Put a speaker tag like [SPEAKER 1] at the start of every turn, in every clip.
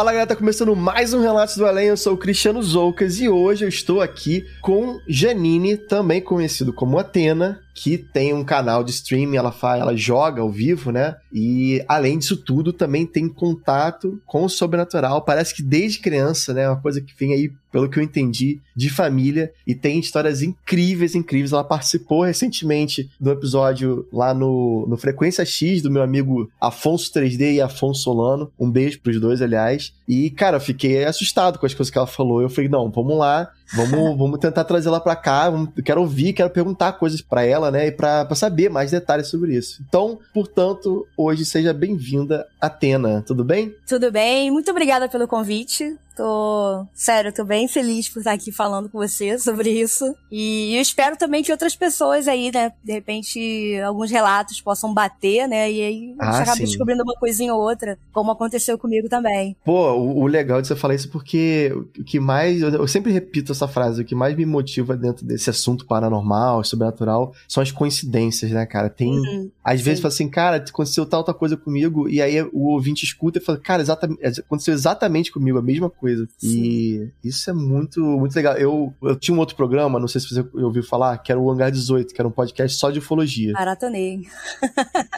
[SPEAKER 1] Fala galera, tá começando mais um Relatos do Além, eu sou o Cristiano Zoucas e hoje eu estou aqui com Janine, também conhecido como Atena, que tem um canal de streaming, ela faz, ela joga ao vivo, né? E além disso tudo, também tem contato com o sobrenatural. Parece que desde criança, né? Uma coisa que vem aí, pelo que eu entendi, de família e tem histórias incríveis, incríveis. Ela participou recentemente do episódio lá no, no Frequência X do meu amigo Afonso 3D e Afonso Solano. Um beijo pros dois, aliás. E, cara, eu fiquei assustado com as coisas que ela falou. Eu falei, não, vamos lá, Vamos, vamos tentar trazer ela pra cá. Vamos, quero ouvir, quero perguntar coisas para ela, né? E pra saber mais detalhes sobre isso. Então, portanto, hoje seja bem-vinda, Atena. Tudo bem?
[SPEAKER 2] Tudo bem. Muito obrigada pelo convite. Tô, sério, tô bem feliz por estar aqui falando com você sobre isso. E eu espero também que outras pessoas aí, né, de repente, alguns relatos possam bater, né, e aí a gente ah, acaba descobrindo uma coisinha ou outra, como aconteceu comigo também.
[SPEAKER 1] Pô, o, o legal de você falar isso é porque o que mais, eu sempre repito essa frase, o que mais me motiva dentro desse assunto paranormal, sobrenatural, são as coincidências, né, cara? Tem, uhum, às sim. vezes, fala assim, cara, aconteceu tal, tal coisa comigo, e aí o ouvinte escuta e fala, cara, exatamente, aconteceu exatamente comigo a mesma coisa coisa. Sim. E isso é muito, muito legal. Eu, eu tinha um outro programa, não sei se você ouviu falar, que era o Hangar 18, que era um podcast só de ufologia.
[SPEAKER 2] Maratonei.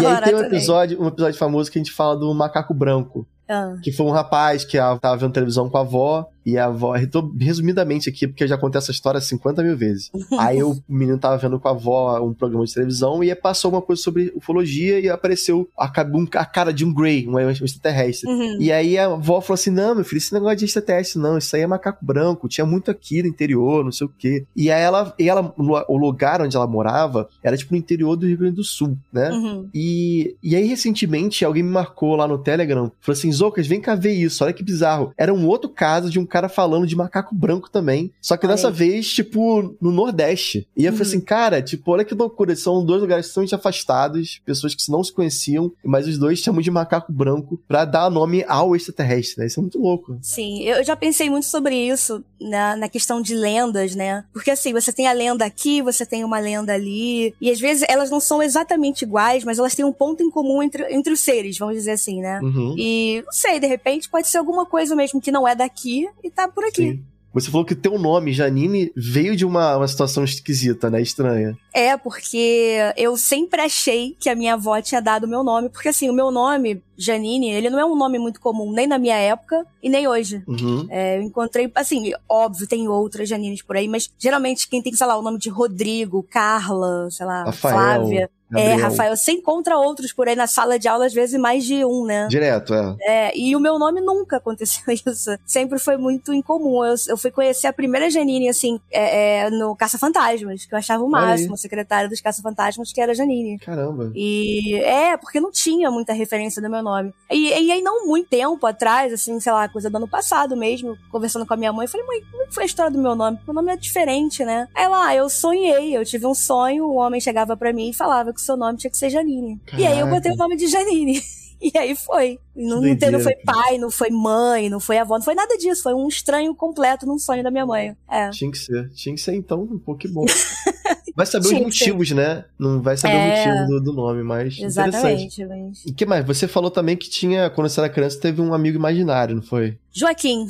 [SPEAKER 1] E aí tem um episódio, um episódio famoso que a gente fala do macaco branco. Ah. Que foi um rapaz que tava vendo televisão com a avó e a avó, resumidamente aqui, porque eu já contei essa história 50 mil vezes. Aí o menino tava vendo com a avó um programa de televisão e passou uma coisa sobre ufologia e apareceu a, a cara de um Grey, um extraterrestre. Uhum. E aí a avó falou assim: Não, meu filho, esse negócio de extraterrestre, não, isso aí é macaco branco, tinha muito aqui no interior, não sei o quê. E aí ela, e ela o lugar onde ela morava era tipo no interior do Rio Grande do Sul, né? Uhum. E, e aí recentemente alguém me marcou lá no Telegram, falou assim: Zocas, vem cá ver isso, olha que bizarro. Era um outro caso de um cara falando de macaco branco também. Só que dessa vez, tipo, no Nordeste. E eu uhum. falei assim, cara, tipo, olha que loucura. São dois lugares extremamente afastados, pessoas que não se conheciam, mas os dois chamam de macaco branco pra dar nome ao extraterrestre, né? Isso é muito louco.
[SPEAKER 2] Sim, eu já pensei muito sobre isso na, na questão de lendas, né? Porque assim, você tem a lenda aqui, você tem uma lenda ali, e às vezes elas não são exatamente iguais, mas elas têm um ponto em comum entre, entre os seres, vamos dizer assim, né? Uhum. E não sei, de repente pode ser alguma coisa mesmo que não é daqui e tá por aqui. Sim.
[SPEAKER 1] Você falou que o teu nome, Janine, veio de uma, uma situação esquisita, né? Estranha.
[SPEAKER 2] É, porque eu sempre achei que a minha avó tinha dado o meu nome, porque assim, o meu nome, Janine, ele não é um nome muito comum, nem na minha época e nem hoje. Uhum. É, eu encontrei, assim, óbvio, tem outras Janines por aí, mas geralmente quem tem, sei lá, o nome de Rodrigo, Carla, sei lá, Rafael. Flávia. Gabriel. É, Rafael, você encontra outros por aí na sala de aula, às vezes mais de um, né?
[SPEAKER 1] Direto, é.
[SPEAKER 2] É, e o meu nome nunca aconteceu isso. Sempre foi muito incomum. Eu, eu fui conhecer a primeira Janine, assim, é, é, no Caça Fantasmas, que eu achava o máximo, secretária dos Caça Fantasmas, que era Janine.
[SPEAKER 1] Caramba.
[SPEAKER 2] E é, porque não tinha muita referência do meu nome. E, e aí, não muito tempo atrás, assim, sei lá, coisa do ano passado mesmo, conversando com a minha mãe, eu falei, mãe, como é foi a história do meu nome? Meu nome é diferente, né? Aí lá, ah, eu sonhei, eu tive um sonho, o um homem chegava para mim e falava que que seu nome tinha que ser Janine. Caraca. E aí eu botei o nome de Janine. E aí foi. Não, não foi pai, não foi mãe, não foi avó, não foi nada disso. Foi um estranho completo num sonho da minha mãe. É.
[SPEAKER 1] Tinha que ser. Tinha que ser, então, um Pokémon. Vai saber os motivos, né? Não vai saber é... o motivo do, do, nome, mas. Exatamente. Mas... E que mais? Você falou também que tinha, quando você era criança, teve um amigo imaginário, não foi?
[SPEAKER 2] Joaquim.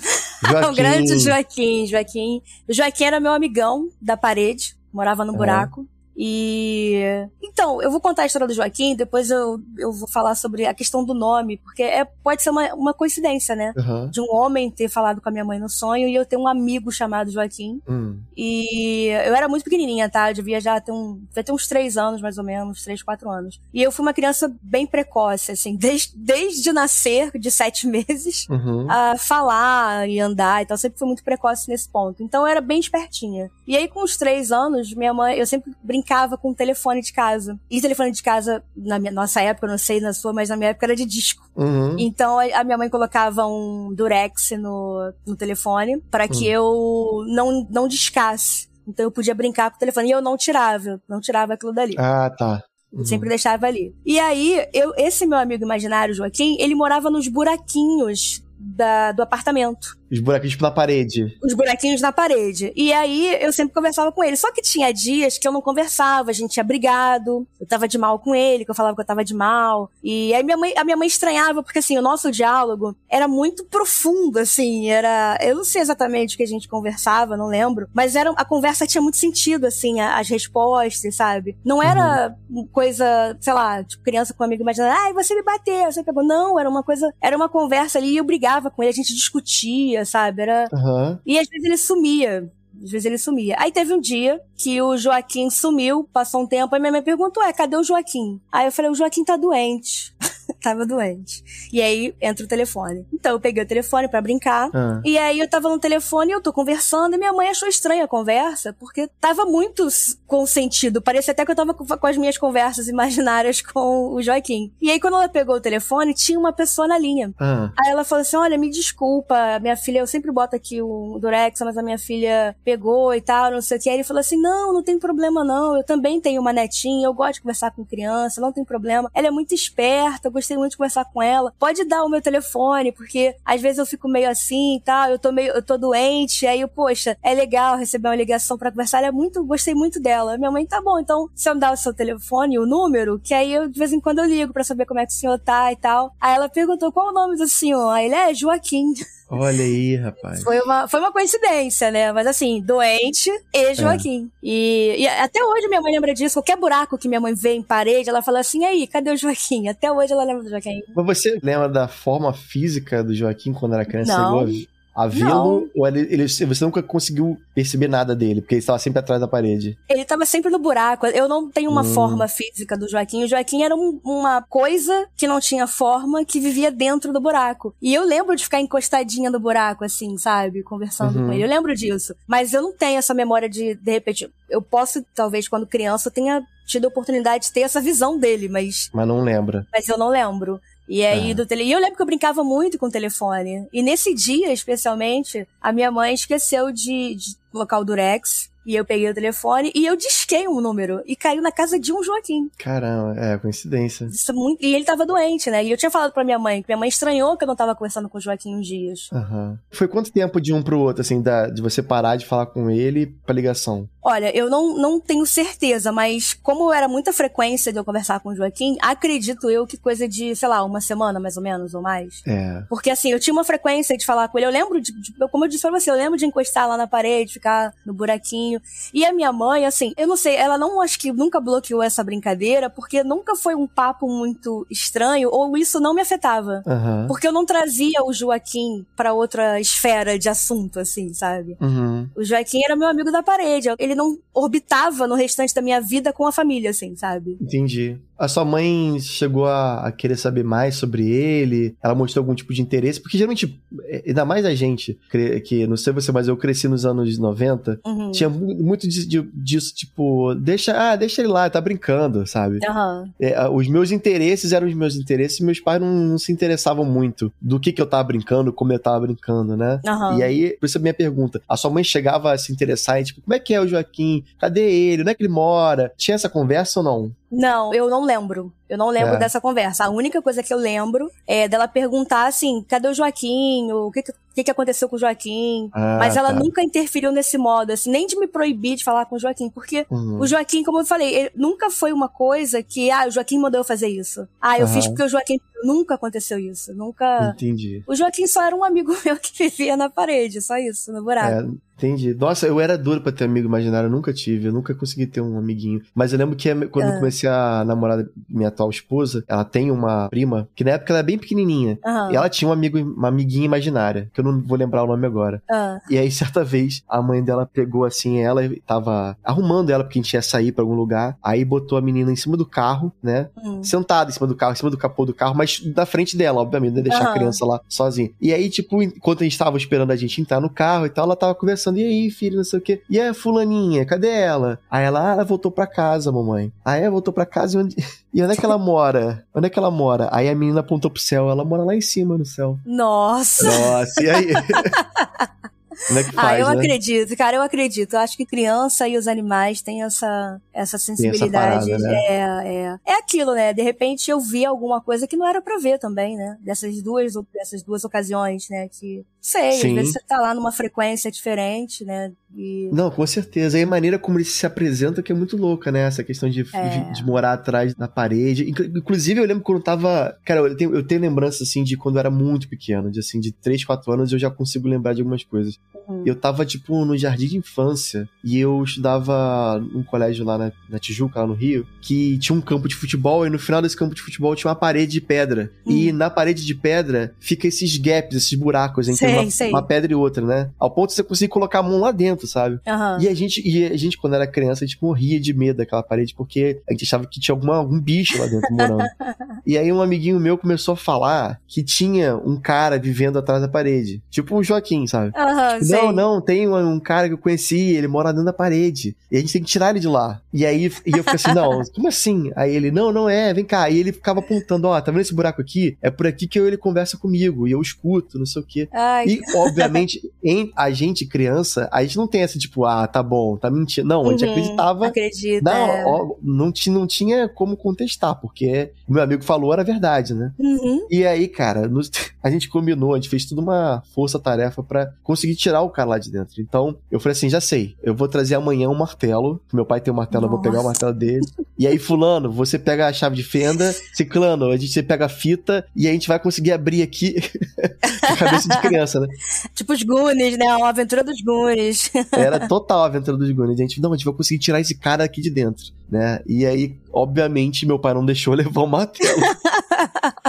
[SPEAKER 2] Joaquim. o grande Joaquim, Joaquim. O Joaquim era meu amigão da parede, morava no buraco. E. Então, eu vou contar a história do Joaquim, depois eu, eu vou falar sobre a questão do nome, porque é, pode ser uma, uma coincidência, né? Uhum. De um homem ter falado com a minha mãe no sonho e eu ter um amigo chamado Joaquim. Uhum. E eu era muito pequenininha, tá? Eu devia já ter, um, devia ter uns três anos, mais ou menos, três, quatro anos. E eu fui uma criança bem precoce, assim, desde, desde nascer, de sete meses, uhum. a falar e andar, então sempre fui muito precoce nesse ponto. Então eu era bem espertinha. E aí, com os três anos, minha mãe, eu sempre brincava brincava com o telefone de casa. E telefone de casa, na minha, nossa época, eu não sei na sua, mas na minha época era de disco. Uhum. Então a, minha mãe colocava um durex no, no telefone para que uhum. eu não, não discasse. Então eu podia brincar com o telefone e eu não tirava, não tirava aquilo dali.
[SPEAKER 1] Ah, tá.
[SPEAKER 2] Uhum. Sempre deixava ali. E aí, eu, esse meu amigo imaginário, Joaquim, ele morava nos buraquinhos da, do apartamento.
[SPEAKER 1] Os buraquinhos na parede.
[SPEAKER 2] Os buraquinhos na parede. E aí eu sempre conversava com ele. Só que tinha dias que eu não conversava, a gente tinha brigado, eu tava de mal com ele, que eu falava que eu tava de mal. E aí minha mãe, a minha mãe estranhava, porque assim, o nosso diálogo era muito profundo, assim, era. Eu não sei exatamente o que a gente conversava, não lembro. Mas era, a conversa tinha muito sentido, assim, as respostas, sabe? Não era uhum. coisa, sei lá, tipo, criança com um amigo imaginando, ai, você me bateu, você pegou. Não, era uma coisa, era uma conversa ali e eu brigava com ele, a gente discutia sabe? Era. Uhum. E às vezes ele sumia. Às vezes ele sumia. Aí teve um dia que o Joaquim sumiu, passou um tempo, aí minha mãe perguntou: é, cadê o Joaquim? Aí eu falei: o Joaquim tá doente. tava doente. E aí entra o telefone. Então eu peguei o telefone para brincar. Ah. E aí eu tava no telefone e eu tô conversando e minha mãe achou estranha a conversa, porque tava muito com sentido. Parecia até que eu tava com, com as minhas conversas imaginárias com o Joaquim. E aí quando ela pegou o telefone, tinha uma pessoa na linha. Ah. Aí ela falou assim: olha, me desculpa, minha filha, eu sempre boto aqui o Durex, mas a minha filha pegou e tal, não sei o que. Aí ele falou assim: não, não tem problema não. Eu também tenho uma netinha, eu gosto de conversar com criança, não tem problema. Ela é muito esperta, eu gostei muito de conversar com ela. Pode dar o meu telefone, porque às vezes eu fico meio assim e tal, eu tô meio, eu tô doente, aí eu, poxa, é legal receber uma ligação para conversar. Ela é muito, gostei muito dela. Minha mãe, tá bom, então se eu me dar o seu telefone, o número, que aí eu de vez em quando eu ligo para saber como é que o senhor tá e tal. Aí ela perguntou qual o nome do senhor. Aí ele é Joaquim.
[SPEAKER 1] Olha aí, rapaz.
[SPEAKER 2] Foi uma, foi uma coincidência, né? Mas assim, doente e Joaquim. É. E, e, até hoje minha mãe lembra disso. Qualquer buraco que minha mãe vê em parede, ela fala assim: aí, cadê o Joaquim? Até hoje ela lembra do Joaquim.
[SPEAKER 1] Mas você lembra da forma física do Joaquim quando era criança? Não a vê-lo? Ou ele, ele, você nunca conseguiu perceber nada dele, porque ele estava sempre atrás da parede?
[SPEAKER 2] Ele estava sempre no buraco. Eu não tenho uma hum. forma física do Joaquim. O Joaquim era um, uma coisa que não tinha forma, que vivia dentro do buraco. E eu lembro de ficar encostadinha no buraco, assim, sabe? Conversando uhum. com ele. Eu lembro disso. Mas eu não tenho essa memória de, de repente, eu posso, talvez, quando criança, tenha tido a oportunidade de ter essa visão dele, mas.
[SPEAKER 1] Mas não lembra.
[SPEAKER 2] Mas eu não lembro. E aí, é. do tele... e eu lembro que eu brincava muito com o telefone. E nesse dia, especialmente, a minha mãe esqueceu de, de colocar o Durex. E eu peguei o telefone e eu disquei um número. E caiu na casa de um Joaquim.
[SPEAKER 1] Caramba, é, coincidência.
[SPEAKER 2] Isso é muito... E ele tava doente, né? E eu tinha falado pra minha mãe, que minha mãe estranhou que eu não tava conversando com o Joaquim uns dias.
[SPEAKER 1] Uhum. Foi quanto tempo de um pro outro, assim, da, de você parar de falar com ele pra ligação?
[SPEAKER 2] Olha, eu não, não tenho certeza, mas como era muita frequência de eu conversar com o Joaquim, acredito eu que coisa de, sei lá, uma semana mais ou menos, ou mais.
[SPEAKER 1] É.
[SPEAKER 2] Porque assim, eu tinha uma frequência de falar com ele. Eu lembro de, de como eu disse pra você, eu lembro de encostar lá na parede, ficar no buraquinho. E a minha mãe, assim, eu não sei, ela não acho que nunca bloqueou essa brincadeira, porque nunca foi um papo muito estranho, ou isso não me afetava. Uhum. Porque eu não trazia o Joaquim para outra esfera de assunto, assim, sabe? Uhum. O Joaquim era meu amigo da parede. Ele não orbitava no restante da minha vida com a família, assim, sabe?
[SPEAKER 1] Entendi. A sua mãe chegou a, a, querer saber mais sobre ele? Ela mostrou algum tipo de interesse? Porque geralmente, é, ainda mais a gente, que não sei você, mas eu cresci nos anos 90, uhum. tinha muito disso, tipo, deixa, ah, deixa ele lá, tá brincando, sabe? Uhum. É, os meus interesses eram os meus interesses e meus pais não, não, se interessavam muito do que que eu tava brincando, como eu tava brincando, né? Uhum. E aí, por isso a minha pergunta, a sua mãe chegava a se interessar em, tipo, como é que é o Joaquim? Cadê ele? Onde é que ele mora? Tinha essa conversa ou não?
[SPEAKER 2] Não, eu não lembro. Eu não lembro é. dessa conversa. A única coisa que eu lembro é dela perguntar assim: cadê o Joaquim? O que, que, que aconteceu com o Joaquim? Ah, Mas ela tá. nunca interferiu nesse modo, assim, nem de me proibir de falar com o Joaquim. Porque uhum. o Joaquim, como eu falei, nunca foi uma coisa que, ah, o Joaquim mandou eu fazer isso. Ah, eu uhum. fiz porque o Joaquim Nunca aconteceu isso. Nunca.
[SPEAKER 1] Entendi.
[SPEAKER 2] O Joaquim só era um amigo meu que vivia na parede, só isso, no buraco. É,
[SPEAKER 1] Entendi. Nossa, eu era duro pra ter amigo imaginário, eu nunca tive, eu nunca consegui ter um amiguinho. Mas eu lembro que quando eu ah. comecei a namorar minha atual esposa, ela tem uma prima, que na época ela é bem pequenininha. Uhum. E ela tinha um amigo, uma amiguinha imaginária, que eu não vou lembrar o nome agora. Uhum. E aí, certa vez, a mãe dela pegou assim ela e tava arrumando ela porque a gente ia sair pra algum lugar. Aí botou a menina em cima do carro, né? Uhum. Sentada em cima do carro, em cima do capô do carro, mas na frente dela, obviamente, ia deixar a criança lá sozinha. E aí, tipo, enquanto a gente tava esperando a gente entrar no carro e tal, ela tava conversando, e aí, filho, não sei o quê. E a fulaninha, cadê ela? Aí ela, ah, ela voltou pra casa, mamãe. Aí ela voltou pra casa e onde... E onde é que ela mora? Onde é que ela mora? Aí a menina apontou pro céu, ela mora lá em cima no céu.
[SPEAKER 2] Nossa!
[SPEAKER 1] Nossa, e aí? Como é que faz,
[SPEAKER 2] ah, eu
[SPEAKER 1] né?
[SPEAKER 2] acredito, cara, eu acredito. Eu acho que criança e os animais têm essa, essa sensibilidade.
[SPEAKER 1] Essa parada, né?
[SPEAKER 2] É, é. É aquilo, né? De repente eu vi alguma coisa que não era pra ver também, né? Dessas duas, dessas duas ocasiões, né? Que, sei, Sim. às vezes você tá lá numa frequência diferente, né? E...
[SPEAKER 1] Não, com certeza. E a maneira como ele se apresenta que é muito louca, né? Essa questão de, é. de, morar atrás da parede. Inclusive, eu lembro quando eu tava. Cara, eu tenho, eu tenho lembrança, assim, de quando eu era muito pequeno, de assim, de 3, 4 anos eu já consigo lembrar de algumas coisas. Uhum. Eu tava, tipo, no jardim de infância e eu estudava num colégio lá na, na, Tijuca, lá no Rio, que tinha um campo de futebol e no final desse campo de futebol tinha uma parede de pedra. Uhum. E na parede de pedra fica esses gaps, esses buracos entre sei, uma, sei. uma, pedra e outra, né? Ao ponto de você conseguir colocar a mão lá dentro, sabe? Uhum. E a gente, e a gente, quando era criança, a gente morria de medo daquela parede porque a gente achava que tinha alguma, algum bicho lá dentro morando. e aí um amiguinho meu começou a falar que tinha um cara vivendo atrás da parede. Tipo o Joaquim, sabe?
[SPEAKER 2] Uhum,
[SPEAKER 1] tipo, não, não, tem um, um, cara que eu conheci, ele mora dentro da parede. E a gente tem que tirar ele de lá. E aí e eu fiquei assim, não, como assim? Aí ele, não, não é, vem cá. E ele ficava apontando, ó, oh, tá vendo esse buraco aqui? É por aqui que eu, ele conversa comigo. E eu escuto, não sei o quê. Ai. E, obviamente, em a gente, criança, a gente não tem essa, tipo, ah, tá bom, tá mentindo. Não, a gente uhum, acreditava.
[SPEAKER 2] Acredita.
[SPEAKER 1] Não, é. ó, não, não tinha como contestar, porque o meu amigo falou era verdade, né?
[SPEAKER 2] Uhum.
[SPEAKER 1] E aí, cara, nos, a gente combinou, a gente fez tudo uma força-tarefa para conseguir tirar o cara lá de dentro. Então, eu falei assim, já sei, eu vou trazer amanhã um martelo. Meu pai tem um martelo, Nossa. eu vou pegar o martelo dele. E aí, fulano, você pega a chave de fenda, ciclano, a gente pega a fita e a gente vai conseguir abrir aqui a cabeça de criança, né?
[SPEAKER 2] Tipo os Goonies, né? Uma aventura dos Goonies.
[SPEAKER 1] Era total a aventura dos Goonies. A gente, não, a gente vai conseguir tirar esse cara aqui de dentro, né? E aí, obviamente, meu pai não deixou levar o martelo.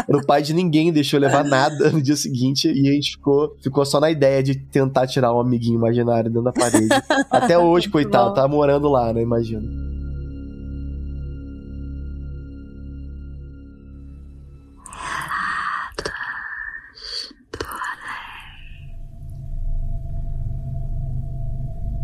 [SPEAKER 1] O pai de ninguém, deixou levar nada no dia seguinte e a gente ficou, ficou só na ideia de tentar tirar um amiguinho imaginário dentro da parede. Até hoje, coitado, tá morando lá, né? Imagina.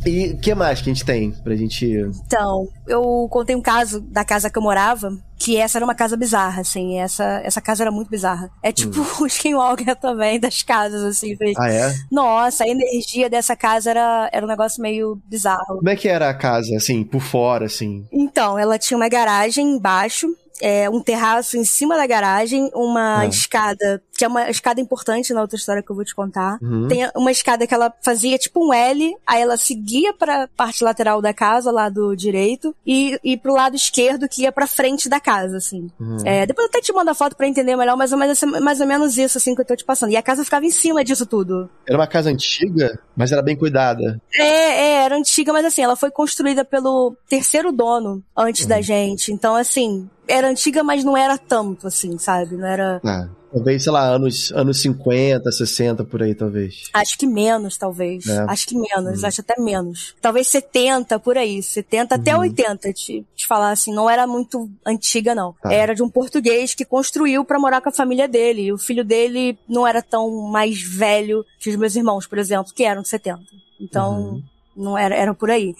[SPEAKER 1] E o que mais que a gente tem pra gente.
[SPEAKER 2] Então, eu contei um caso da casa que eu morava, que essa era uma casa bizarra, assim. Essa, essa casa era muito bizarra. É tipo hum. o Skinwalker também das casas, assim.
[SPEAKER 1] Ah, é?
[SPEAKER 2] Nossa, a energia dessa casa era, era um negócio meio bizarro.
[SPEAKER 1] Como é que era a casa, assim, por fora, assim?
[SPEAKER 2] Então, ela tinha uma garagem embaixo é, um terraço em cima da garagem, uma é. escada, que é uma escada importante na outra história que eu vou te contar. Uhum. Tem uma escada que ela fazia tipo um L, aí ela seguia pra parte lateral da casa, lado direito, e, e pro lado esquerdo que ia pra frente da casa, assim. Uhum. É, depois eu até te mando a foto pra entender melhor, mas é mais, mais ou menos isso, assim, que eu tô te passando. E a casa ficava em cima disso tudo.
[SPEAKER 1] Era uma casa antiga, mas era bem cuidada.
[SPEAKER 2] É, é, era antiga, mas assim, ela foi construída pelo terceiro dono antes uhum. da gente. Então, assim, era antiga, mas não era tanto, assim, sabe? Não era.
[SPEAKER 1] É. Talvez, sei lá, anos, anos 50, 60, por aí, talvez.
[SPEAKER 2] Acho que menos, talvez. É. Acho que menos, uhum. acho até menos. Talvez 70, por aí. 70 uhum. até 80, te, te falar assim. Não era muito antiga, não. Tá. Era de um português que construiu para morar com a família dele. O filho dele não era tão mais velho que os meus irmãos, por exemplo, que eram de 70. Então, uhum. não era, era por aí.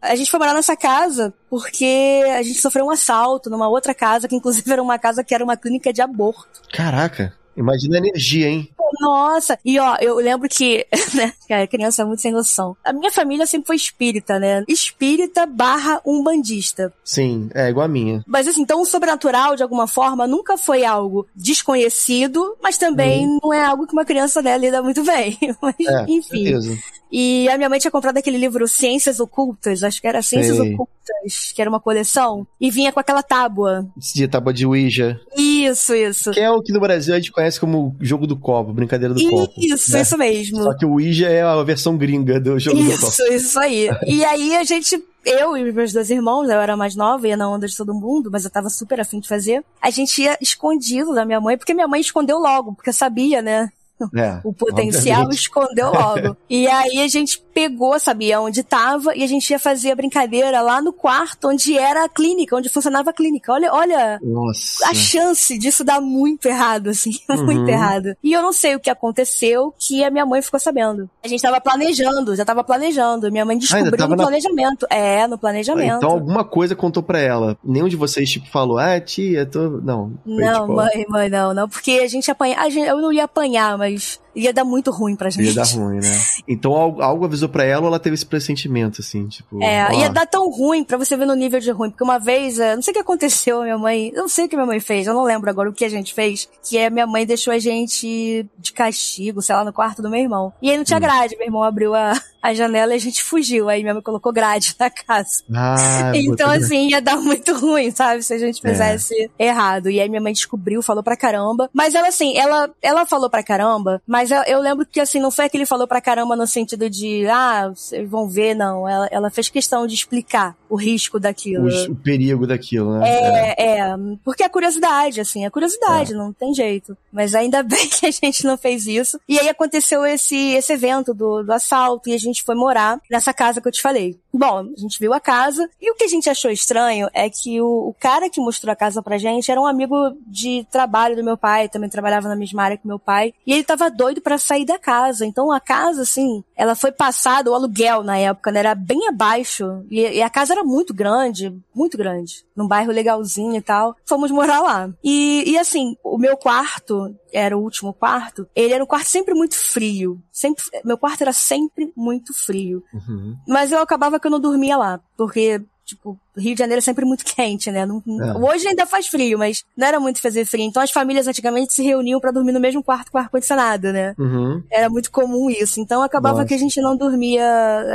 [SPEAKER 2] A gente foi morar nessa casa porque a gente sofreu um assalto numa outra casa, que inclusive era uma casa que era uma clínica de aborto.
[SPEAKER 1] Caraca! Imagina a energia, hein?
[SPEAKER 2] Nossa! E ó, eu lembro que, né, cara, criança é muito sem noção. A minha família sempre foi espírita, né? Espírita barra umbandista.
[SPEAKER 1] Sim, é igual a minha.
[SPEAKER 2] Mas assim, então o sobrenatural, de alguma forma, nunca foi algo desconhecido, mas também hum. não é algo que uma criança, né, lida muito bem. Mas, é, enfim. Certeza. E a minha mãe tinha comprado aquele livro Ciências Ocultas, acho que era Ciências Sei. Ocultas, que era uma coleção, e vinha com aquela tábua.
[SPEAKER 1] De tábua de Ouija.
[SPEAKER 2] Isso, isso.
[SPEAKER 1] Que é o que no Brasil a gente conhece como jogo do copo, brincadeira do
[SPEAKER 2] isso,
[SPEAKER 1] copo.
[SPEAKER 2] Isso, né? isso mesmo.
[SPEAKER 1] Só que o Ouija é a versão gringa do jogo
[SPEAKER 2] isso,
[SPEAKER 1] do copo.
[SPEAKER 2] Isso, isso aí. e aí a gente eu e meus dois irmãos, eu era mais nova, ia na onda de todo mundo, mas eu tava super afim de fazer. A gente ia escondido da minha mãe, porque minha mãe escondeu logo, porque sabia, né? É, o potencial obviamente. escondeu logo. e aí a gente pegou, sabia onde estava, e a gente ia fazer a brincadeira lá no quarto, onde era a clínica, onde funcionava a clínica. Olha, olha
[SPEAKER 1] Nossa.
[SPEAKER 2] a chance disso dar muito errado, assim, uhum. muito errado. E eu não sei o que aconteceu, que a minha mãe ficou sabendo. A gente tava planejando, já tava planejando. Minha mãe descobriu ah, no na... planejamento. É, no planejamento. Ah,
[SPEAKER 1] então alguma coisa contou pra ela. Nenhum de vocês, tipo, falou, ah, tia, tô. Não.
[SPEAKER 2] Foi, não, tipo... mãe, mãe, não, não. Porque a gente apanha. A gente, eu não ia apanhar, mas ia dar muito ruim pra gente.
[SPEAKER 1] Ia dar ruim, né? Então algo avisou pra ela ou ela teve esse pressentimento, assim, tipo.
[SPEAKER 2] É, ó. ia dar tão ruim pra você ver no nível de ruim. Porque uma vez, não sei o que aconteceu, minha mãe. Eu não sei o que minha mãe fez, eu não lembro agora o que a gente fez. Que é minha mãe deixou a gente de castigo, sei lá, no quarto do meu irmão. E aí não tinha hum. grade, meu irmão abriu a, a janela e a gente fugiu. Aí minha mãe colocou grade na casa.
[SPEAKER 1] Ah,
[SPEAKER 2] então, assim, ia dar muito ruim, sabe? Se a gente fizesse é. errado. E aí minha mãe descobriu, falou pra caramba. Mas ela, assim, ela, ela falou pra caramba, mas eu, eu lembro que, assim, não foi aquele falou pra caramba no sentido de, ah, vocês vão ver, não. Ela, ela fez questão de explicar o risco daquilo.
[SPEAKER 1] O, o perigo daquilo, né?
[SPEAKER 2] É, é, é, porque a curiosidade, assim, a curiosidade, é. não tem jeito. Mas ainda bem que a gente não fez isso. E aí aconteceu esse, esse evento do, do assalto e a gente foi morar nessa casa que eu te falei. Bom, a gente viu a casa e o que a gente achou estranho é que o, o cara que mostrou a casa pra gente era um amigo de trabalho do meu pai, também trabalhava na mesma área que meu pai, e ele tava doido para sair da casa. Então a casa, assim, ela foi passada, o aluguel na época, né, era bem abaixo, e, e a casa era muito grande, muito grande, num bairro legalzinho e tal. Fomos morar lá. E, e assim, o meu quarto, era o último quarto, ele era um quarto sempre muito frio. Sempre, meu quarto era sempre muito frio. Uhum. Mas eu acabava que eu não dormia lá, porque tipo, Rio de Janeiro é sempre muito quente, né? Não, é. Hoje ainda faz frio, mas não era muito fazer frio. Então as famílias antigamente se reuniam para dormir no mesmo quarto com ar-condicionado, né?
[SPEAKER 1] Uhum.
[SPEAKER 2] Era muito comum isso. Então acabava Nossa. que a gente não dormia,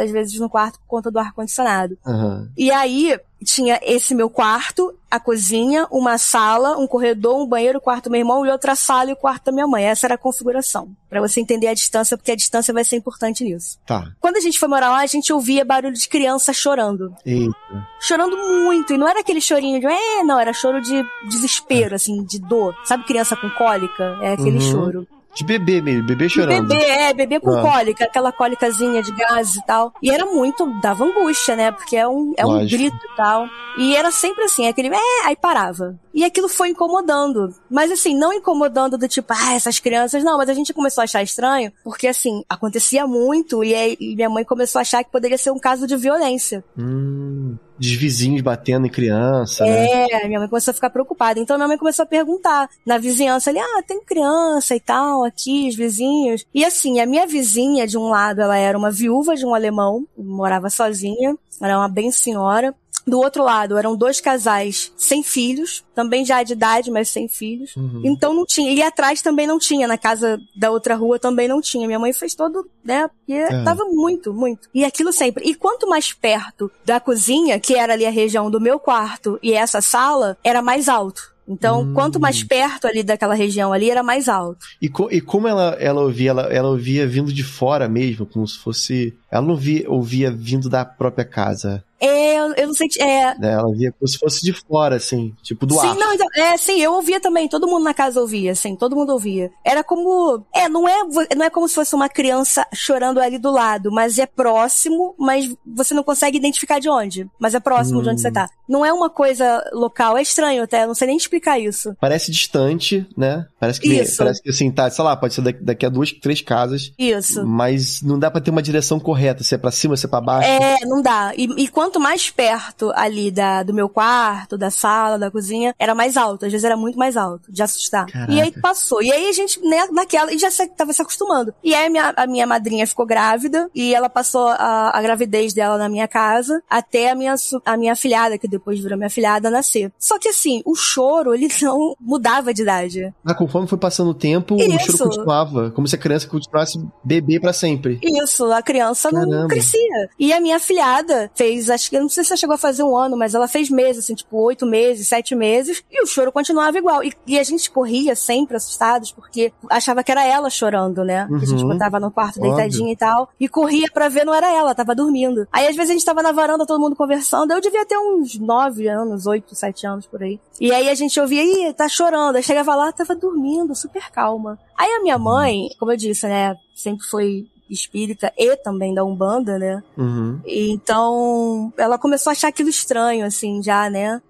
[SPEAKER 2] às vezes, no quarto por conta do ar-condicionado.
[SPEAKER 1] Uhum.
[SPEAKER 2] E aí, tinha esse meu quarto, a cozinha, uma sala, um corredor, um banheiro, o quarto do meu irmão e outra sala e o quarto da minha mãe. Essa era a configuração. para você entender a distância, porque a distância vai ser importante nisso.
[SPEAKER 1] Tá.
[SPEAKER 2] Quando a gente foi morar lá, a gente ouvia barulho de criança chorando.
[SPEAKER 1] Eita.
[SPEAKER 2] Chorando muito. E não era aquele chorinho de, é, não, era choro de desespero, assim, de dor. Sabe criança com cólica? É aquele uhum. choro.
[SPEAKER 1] De bebê mesmo, bebê chorando.
[SPEAKER 2] De bebê, é, bebê com ah. cólica, aquela cólicazinha de gás e tal. E era muito, dava angústia, né? Porque é um, é um grito e tal. E era sempre assim, aquele, é, aí parava. E aquilo foi incomodando. Mas assim, não incomodando do tipo, ah, essas crianças, não, mas a gente começou a achar estranho, porque assim, acontecia muito e, aí, e minha mãe começou a achar que poderia ser um caso de violência.
[SPEAKER 1] Hum dos vizinhos batendo em criança,
[SPEAKER 2] né? É, minha mãe começou a ficar preocupada. Então minha mãe começou a perguntar na vizinhança ali, ah, tem criança e tal aqui, os vizinhos. E assim, a minha vizinha, de um lado, ela era uma viúva de um alemão, morava sozinha, era uma bem senhora. Do outro lado, eram dois casais sem filhos, também já de idade, mas sem filhos. Uhum. Então não tinha. E atrás também não tinha, na casa da outra rua também não tinha. Minha mãe fez todo, né? Porque é. tava muito, muito. E aquilo sempre. E quanto mais perto da cozinha, que era ali a região do meu quarto e essa sala, era mais alto. Então, hum. quanto mais perto ali daquela região ali, era mais alto.
[SPEAKER 1] E, co e como ela, ela ouvia, ela, ela ouvia vindo de fora mesmo, como se fosse. Ela não ouvia, ouvia vindo da própria casa.
[SPEAKER 2] É, eu não sei. É...
[SPEAKER 1] é... Ela via como se fosse de fora, assim, tipo do sim, ar.
[SPEAKER 2] Não, então, é, sim, eu ouvia também. Todo mundo na casa ouvia, assim, todo mundo ouvia. Era como. É, não é, não é como se fosse uma criança chorando ali do lado, mas é próximo, mas você não consegue identificar de onde. Mas é próximo hum. de onde você hum. tá. Não é uma coisa local, é estranho até, não sei nem explicar isso.
[SPEAKER 1] Parece distante, né? Parece que, isso. parece que assim, tá, sei lá, pode ser daqui a duas, três casas.
[SPEAKER 2] Isso.
[SPEAKER 1] Mas não dá para ter uma direção correta, se é pra cima, se é pra baixo.
[SPEAKER 2] É, não dá. E, e quanto mais perto ali da, do meu quarto, da sala, da cozinha, era mais alto. Às vezes era muito mais alto, de assustar. Caraca. E aí passou. E aí a gente, né, naquela, e já se, tava se acostumando. E aí a minha, a minha madrinha ficou grávida, e ela passou a, a gravidez dela na minha casa, até a minha, a minha filhada, que depois virou minha filhada, nascer. Só que assim, o choro, ele não mudava de idade.
[SPEAKER 1] Ah, conforme foi passando o tempo, Isso. o choro continuava. Como se a criança continuasse bebê para sempre.
[SPEAKER 2] Isso, a criança Caramba. não crescia. E a minha filhada fez acho que, não sei se ela chegou a fazer um ano, mas ela fez meses, assim, tipo, oito meses, sete meses, e o choro continuava igual. E, e a gente corria sempre assustados, porque achava que era ela chorando, né? Uhum. A gente botava no quarto Óbvio. deitadinha e tal, e corria pra ver, não era ela, tava dormindo. Aí às vezes a gente tava na varanda, todo mundo conversando, eu devia ter uns nove anos, oito, sete anos por aí. E aí a gente ouvia, ih, tá chorando. Aí chegava lá, tava dormindo, super calma. Aí a minha mãe, como eu disse, né, sempre foi espírita e também da Umbanda, né?
[SPEAKER 1] Uhum.
[SPEAKER 2] Então ela começou a achar aquilo estranho, assim, já, né?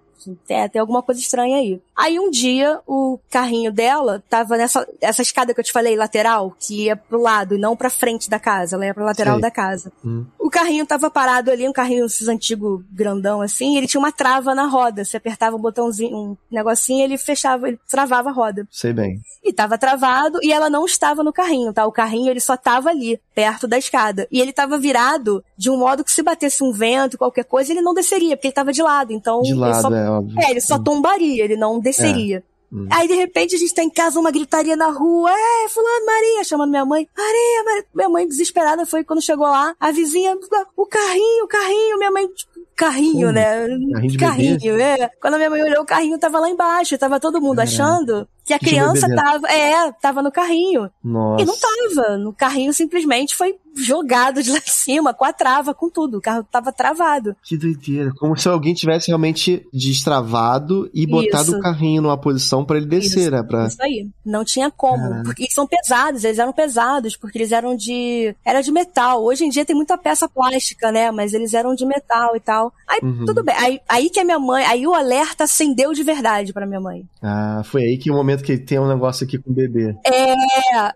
[SPEAKER 2] Tem, tem alguma coisa estranha aí. Aí um dia o carrinho dela tava nessa essa escada que eu te falei, lateral, que ia pro lado e não pra frente da casa, ela ia pra lateral Sei. da casa.
[SPEAKER 1] Hum.
[SPEAKER 2] O carrinho tava parado ali, um carrinho esses antigo grandão assim, ele tinha uma trava na roda. Você apertava um botãozinho, um negocinho, ele fechava, ele travava a roda.
[SPEAKER 1] Sei bem.
[SPEAKER 2] E tava travado e ela não estava no carrinho, tá? O carrinho ele só tava ali, perto da escada. E ele tava virado de um modo que se batesse um vento, qualquer coisa, ele não desceria, porque ele tava de lado. Então,
[SPEAKER 1] de lado,
[SPEAKER 2] só...
[SPEAKER 1] é óbvio.
[SPEAKER 2] É, ele só tombaria, ele não desceria. É. Hum. Aí, de repente, a gente tá em casa, uma gritaria na rua, é, fulano, Maria, chamando minha mãe, Maria, Maria. Minha mãe desesperada foi quando chegou lá, a vizinha, o carrinho, o carrinho, minha mãe, tipo, carrinho, né?
[SPEAKER 1] Carrinho,
[SPEAKER 2] carrinho é. Quando a minha mãe olhou, o carrinho tava lá embaixo, tava todo mundo achando que a criança tava, é, tava no carrinho.
[SPEAKER 1] Nossa.
[SPEAKER 2] E não tava. No carrinho simplesmente foi jogado de lá de cima, com a trava, com tudo. O carro tava travado.
[SPEAKER 1] Que doideira. Como se alguém tivesse realmente destravado e botado Isso. o carrinho numa posição para ele descer,
[SPEAKER 2] Isso.
[SPEAKER 1] né? Pra...
[SPEAKER 2] Isso aí. Não tinha como. Caraca. Porque são pesados, eles eram pesados, porque eles eram de. Era de metal. Hoje em dia tem muita peça plástica, né? Mas eles eram de metal e tal. Aí, uhum. tudo bem. Aí, aí que a minha mãe. Aí o alerta acendeu de verdade para minha mãe.
[SPEAKER 1] Ah, foi aí que o momento que tem um negócio aqui com o bebê.
[SPEAKER 2] É.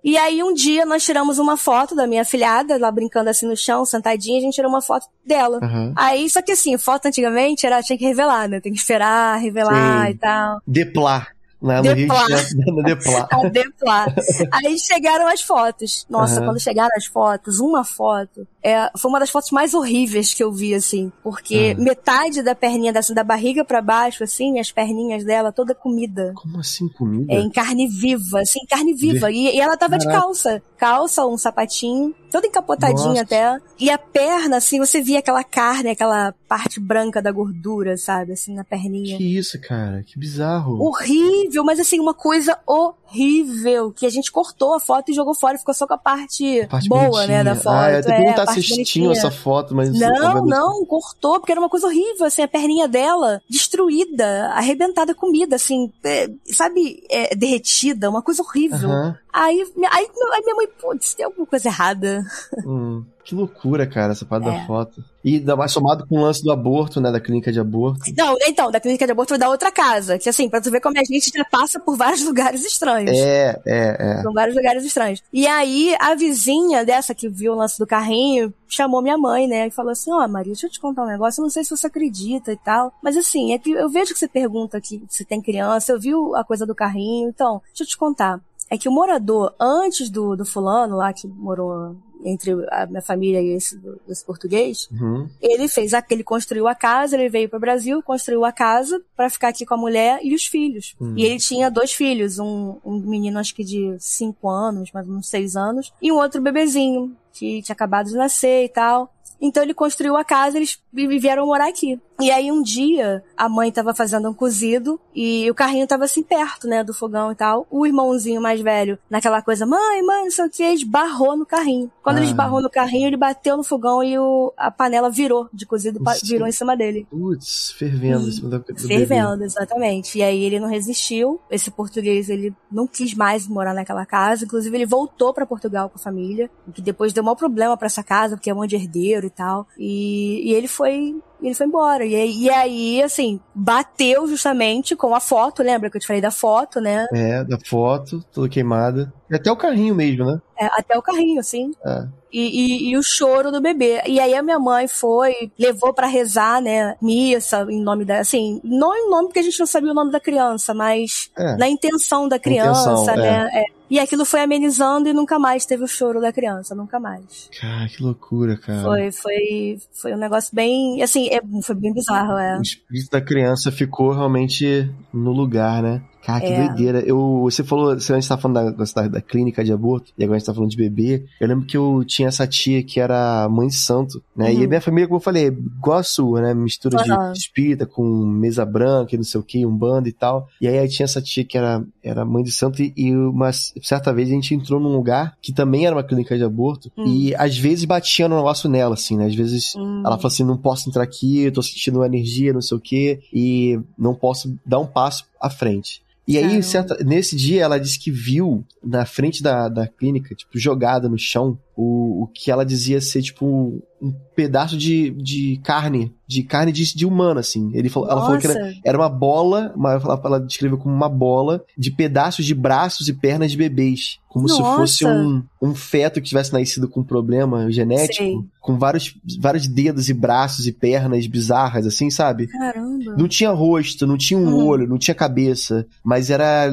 [SPEAKER 2] E aí um dia nós tiramos uma foto da minha filhada, lá brincando assim no chão, sentadinha, a gente tirou uma foto dela.
[SPEAKER 1] Uhum.
[SPEAKER 2] Aí, só que assim, foto antigamente era, tinha que revelar, né? Tem que esperar, revelar Sim. e tal.
[SPEAKER 1] Deplar. Lá no Deplar. Rio de Janeiro, Deplar.
[SPEAKER 2] A Deplar. Aí chegaram as fotos. Nossa, uhum. quando chegaram as fotos, uma foto, é, foi uma das fotos mais horríveis que eu vi, assim. Porque uhum. metade da perninha, assim, da barriga para baixo, assim, as perninhas dela, toda comida.
[SPEAKER 1] Como assim, comida?
[SPEAKER 2] É, em carne viva, assim, carne viva. E, e, ela tava Caraca. de calça. Calça, um sapatinho, toda encapotadinha Nossa. até. E a perna, assim, você via aquela carne, aquela parte branca da gordura, sabe? Assim, na perninha.
[SPEAKER 1] Que isso, cara? Que bizarro.
[SPEAKER 2] Horrível, mas assim, uma coisa horrível. Que a gente cortou a foto e jogou fora e ficou só com a parte, a parte boa, bonitinha. né, da foto. Ah,
[SPEAKER 1] eu até é, perguntar se tinham essa foto, mas...
[SPEAKER 2] Não, não, cortou, porque era uma coisa horrível, assim, a perninha dela destruída, arrebentada comida, assim, é, sabe, é, derretida, uma coisa horrível.
[SPEAKER 1] Uhum.
[SPEAKER 2] Aí, aí, aí minha mãe, putz, tem alguma coisa errada.
[SPEAKER 1] Hum, que loucura, cara, essa parte é. da foto. E ainda mais somado com o lance do aborto, né? Da clínica de aborto.
[SPEAKER 2] Não, então, da clínica de aborto foi da outra casa. Que assim, pra tu ver como a gente já passa por vários lugares estranhos.
[SPEAKER 1] É, é, é.
[SPEAKER 2] Por vários lugares estranhos. E aí, a vizinha dessa que viu o lance do carrinho chamou minha mãe, né? E falou assim: Ó, oh, Maria, deixa eu te contar um negócio. Eu não sei se você acredita e tal. Mas assim, é que eu vejo que você pergunta aqui se tem criança. Eu vi a coisa do carrinho. Então, deixa eu te contar é que o morador, antes do, do fulano lá que morou entre a minha família e esse, esse português,
[SPEAKER 1] uhum.
[SPEAKER 2] ele fez ele construiu a casa, ele veio para o Brasil, construiu a casa para ficar aqui com a mulher e os filhos. Uhum. E ele tinha dois filhos, um, um menino acho que de cinco anos, mais menos seis anos, e um outro bebezinho que tinha acabado de nascer e tal. Então ele construiu a casa, eles vieram morar aqui. E aí um dia a mãe tava fazendo um cozido e o carrinho tava assim perto, né, do fogão e tal. O irmãozinho mais velho, naquela coisa, mãe, mãe, não sei o que, esbarrou no carrinho. Quando ah. ele esbarrou no carrinho, ele bateu no fogão e o, a panela virou de cozido, Isso. virou em cima dele.
[SPEAKER 1] Putz, fervendo em cima do, do
[SPEAKER 2] Fervendo,
[SPEAKER 1] bebê.
[SPEAKER 2] exatamente. E aí ele não resistiu. Esse português, ele não quis mais morar naquela casa. Inclusive, ele voltou para Portugal com a família, que depois deu um problema para essa casa, porque é um de herdeiro e tal. E, e ele foi e ele foi embora. E, e aí, assim, bateu justamente com a foto, lembra que eu te falei da foto, né?
[SPEAKER 1] É, da foto, toda queimada. E até o carrinho mesmo, né?
[SPEAKER 2] É, até o carrinho, sim.
[SPEAKER 1] É.
[SPEAKER 2] E, e, e, o choro do bebê. E aí a minha mãe foi, levou para rezar, né, missa em nome da, assim, não em nome porque a gente não sabia o nome da criança, mas é. na intenção da criança, intenção, né? É. é. E aquilo foi amenizando e nunca mais teve o choro da criança, nunca mais.
[SPEAKER 1] Cara, que loucura, cara.
[SPEAKER 2] Foi, foi, foi um negócio bem, assim, é, foi bem bizarro, é.
[SPEAKER 1] O espírito da criança ficou realmente no lugar, né? Cara, que é. doideira. Eu, você falou, você antes tava falando da, da, da, clínica de aborto, e agora a gente tá falando de bebê. Eu lembro que eu tinha essa tia que era mãe de santo, né? Uhum. E a minha família, como eu falei, igual a sua, né? Mistura uhum. de espírita com mesa branca e não sei o que, um bando e tal. E aí, aí tinha essa tia que era, era mãe de santo, e, e uma certa vez a gente entrou num lugar que também era uma clínica de aborto, uhum. e às vezes batia no negócio nela, assim, né? Às vezes hum. ela falou assim: não posso entrar aqui, eu tô sentindo uma energia, não sei o que, e não posso dar um passo à frente. E aí, certa, nesse dia, ela disse que viu na frente da, da clínica, tipo, jogada no chão, o, o que ela dizia ser, tipo, um pedaço de, de carne, de carne de, de humano, assim. Ele falou, ela falou que era, era uma bola, uma, ela, ela descreveu como uma bola de pedaços de braços e pernas de bebês. Como Nossa. se fosse um, um feto que tivesse nascido com um problema genético, Sei. com vários, vários dedos e braços e pernas bizarras, assim, sabe?
[SPEAKER 2] Caramba.
[SPEAKER 1] Não tinha rosto, não tinha um uhum. olho, não tinha cabeça, mas era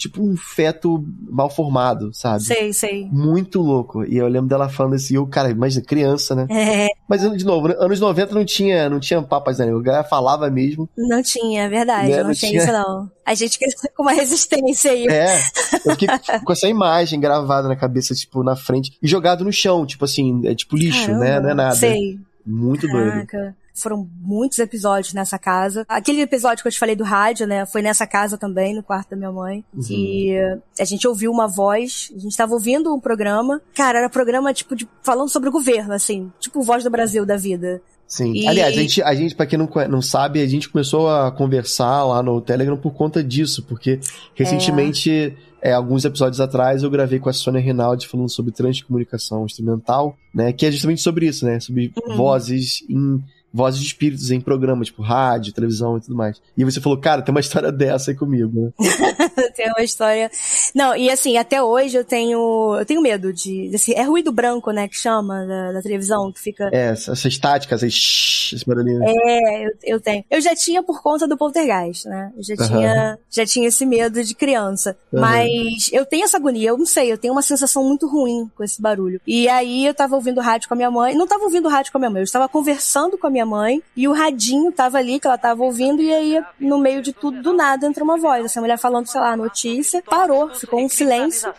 [SPEAKER 1] tipo um feto mal formado, sabe?
[SPEAKER 2] Sei, sei.
[SPEAKER 1] Muito louco. E eu lembro dela falando assim, eu, cara, imagina, criança, né?
[SPEAKER 2] É.
[SPEAKER 1] Mas, de novo, anos 90 não tinha, não tinha papas, né? O cara falava mesmo.
[SPEAKER 2] Não tinha, é verdade. Né? Não, não, tinha, isso, não. A gente com uma resistência aí.
[SPEAKER 1] É. Eu fiquei com essa imagem gravada na cabeça, tipo, na frente. E jogado no chão, tipo assim, é tipo lixo, Caramba, né? Não é nada.
[SPEAKER 2] Sei.
[SPEAKER 1] Muito Caraca.
[SPEAKER 2] doido. Foram muitos episódios nessa casa. Aquele episódio que eu te falei do rádio, né? Foi nessa casa também, no quarto da minha mãe. Uhum. E a gente ouviu uma voz. A gente tava ouvindo um programa. Cara, era programa, tipo, de, falando sobre o governo, assim. Tipo, Voz do Brasil da vida.
[SPEAKER 1] Sim. E... Aliás, a gente, a gente, pra quem não, não sabe, a gente começou a conversar lá no Telegram por conta disso, porque recentemente, é. É, alguns episódios atrás, eu gravei com a Sônia Rinaldi falando sobre transcomunicação instrumental, né? Que é justamente sobre isso, né? Sobre uhum. vozes em vozes de espíritos em programa, tipo rádio, televisão e tudo mais. E você falou, cara, tem uma história dessa aí comigo, né?
[SPEAKER 2] tem uma história. Não, e assim, até hoje eu tenho. Eu tenho medo de. Assim, é ruído branco, né? Que chama da, da televisão, que fica.
[SPEAKER 1] É, essa estática, essa esse barulhinho.
[SPEAKER 2] É, eu, eu tenho. Eu já tinha por conta do poltergeist, né? Eu já uhum. tinha, já tinha esse medo de criança. Uhum. Mas eu tenho essa agonia, eu não sei, eu tenho uma sensação muito ruim com esse barulho. E aí eu tava ouvindo rádio com a minha mãe. Não tava ouvindo rádio com a minha mãe, eu estava conversando com a minha minha mãe, e o radinho tava ali, que ela tava ouvindo, e aí, no meio de tudo, do nada, entrou uma voz. Essa mulher falando, sei lá, notícia, parou, ficou um silêncio,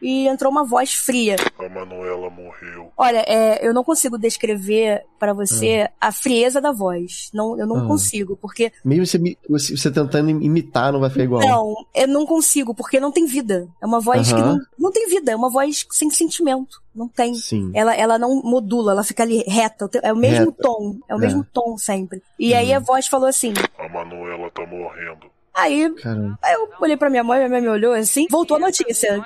[SPEAKER 2] e entrou uma voz fria.
[SPEAKER 3] A Manuela morreu.
[SPEAKER 2] Olha, é, eu não consigo descrever para você ah. a frieza da voz. Não, eu não ah. consigo, porque...
[SPEAKER 1] Mesmo você, você tentando imitar, não vai ficar igual.
[SPEAKER 2] Não, eu não consigo, porque não tem vida. É uma voz que não, não tem vida, é uma voz sem sentimento. Não tem.
[SPEAKER 1] Sim.
[SPEAKER 2] Ela, ela não modula, ela fica ali reta. É o mesmo reta. tom. É o é. mesmo tom sempre. E aí a voz falou assim:
[SPEAKER 3] A Manuela tá morrendo.
[SPEAKER 2] Aí, aí eu olhei pra minha mãe, minha mãe me olhou assim, voltou a notícia.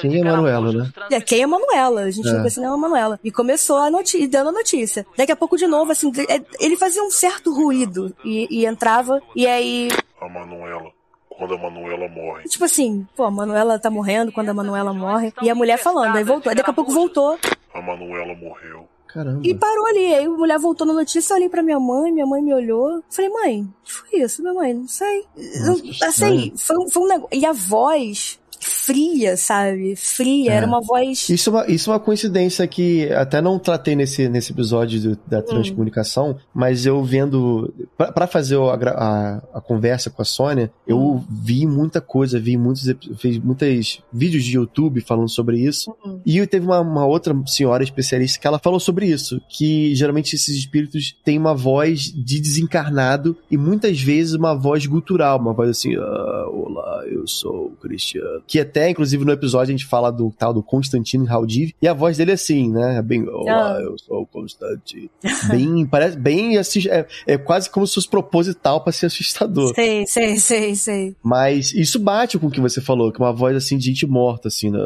[SPEAKER 1] Quem é Manuela, né?
[SPEAKER 2] É, quem é Manuela? A gente é. não conhece nem a Manuela. E começou a notícia, dando a notícia. Daqui a pouco, de novo, assim, é, ele fazia um certo ruído e, e entrava, e aí.
[SPEAKER 3] A Manuela quando a Manuela morre.
[SPEAKER 2] Tipo assim, pô, a Manuela tá morrendo quando a Manuela morre. E a mulher falando, aí voltou. Aí daqui a pouco voltou.
[SPEAKER 3] A Manuela morreu.
[SPEAKER 1] Caramba.
[SPEAKER 2] E parou ali. Aí a mulher voltou na notícia, eu olhei pra minha mãe, minha mãe me olhou. Falei, mãe, o que foi isso? Minha mãe, não sei. Nossa, assim, foi, foi um negócio. E a voz fria, sabe? Fria, é. era uma voz.
[SPEAKER 1] Isso é uma, isso é uma coincidência que até não tratei nesse, nesse episódio do, da hum. transcomunicação, hum. mas eu vendo. para fazer a, a, a, conversa com a Sônia, eu hum. vi muita coisa, vi muitos, fiz muitos vídeos de YouTube falando sobre isso. Hum. E teve uma, uma outra senhora especialista que ela falou sobre isso, que geralmente esses espíritos têm uma voz de desencarnado e muitas vezes uma voz gutural, uma voz assim, ah, olá, eu sou o Cristiano que até, inclusive, no episódio a gente fala do tal do Constantino Haldiv, e a voz dele é assim, né? É bem, olá, ah. eu sou o Constantino. bem, parece, bem, assim, é, é quase como se fosse proposital para ser assustador.
[SPEAKER 2] Sei, sei, sei, sei.
[SPEAKER 1] Mas isso bate com o que você falou, que é uma voz, assim, de gente morta, assim, né?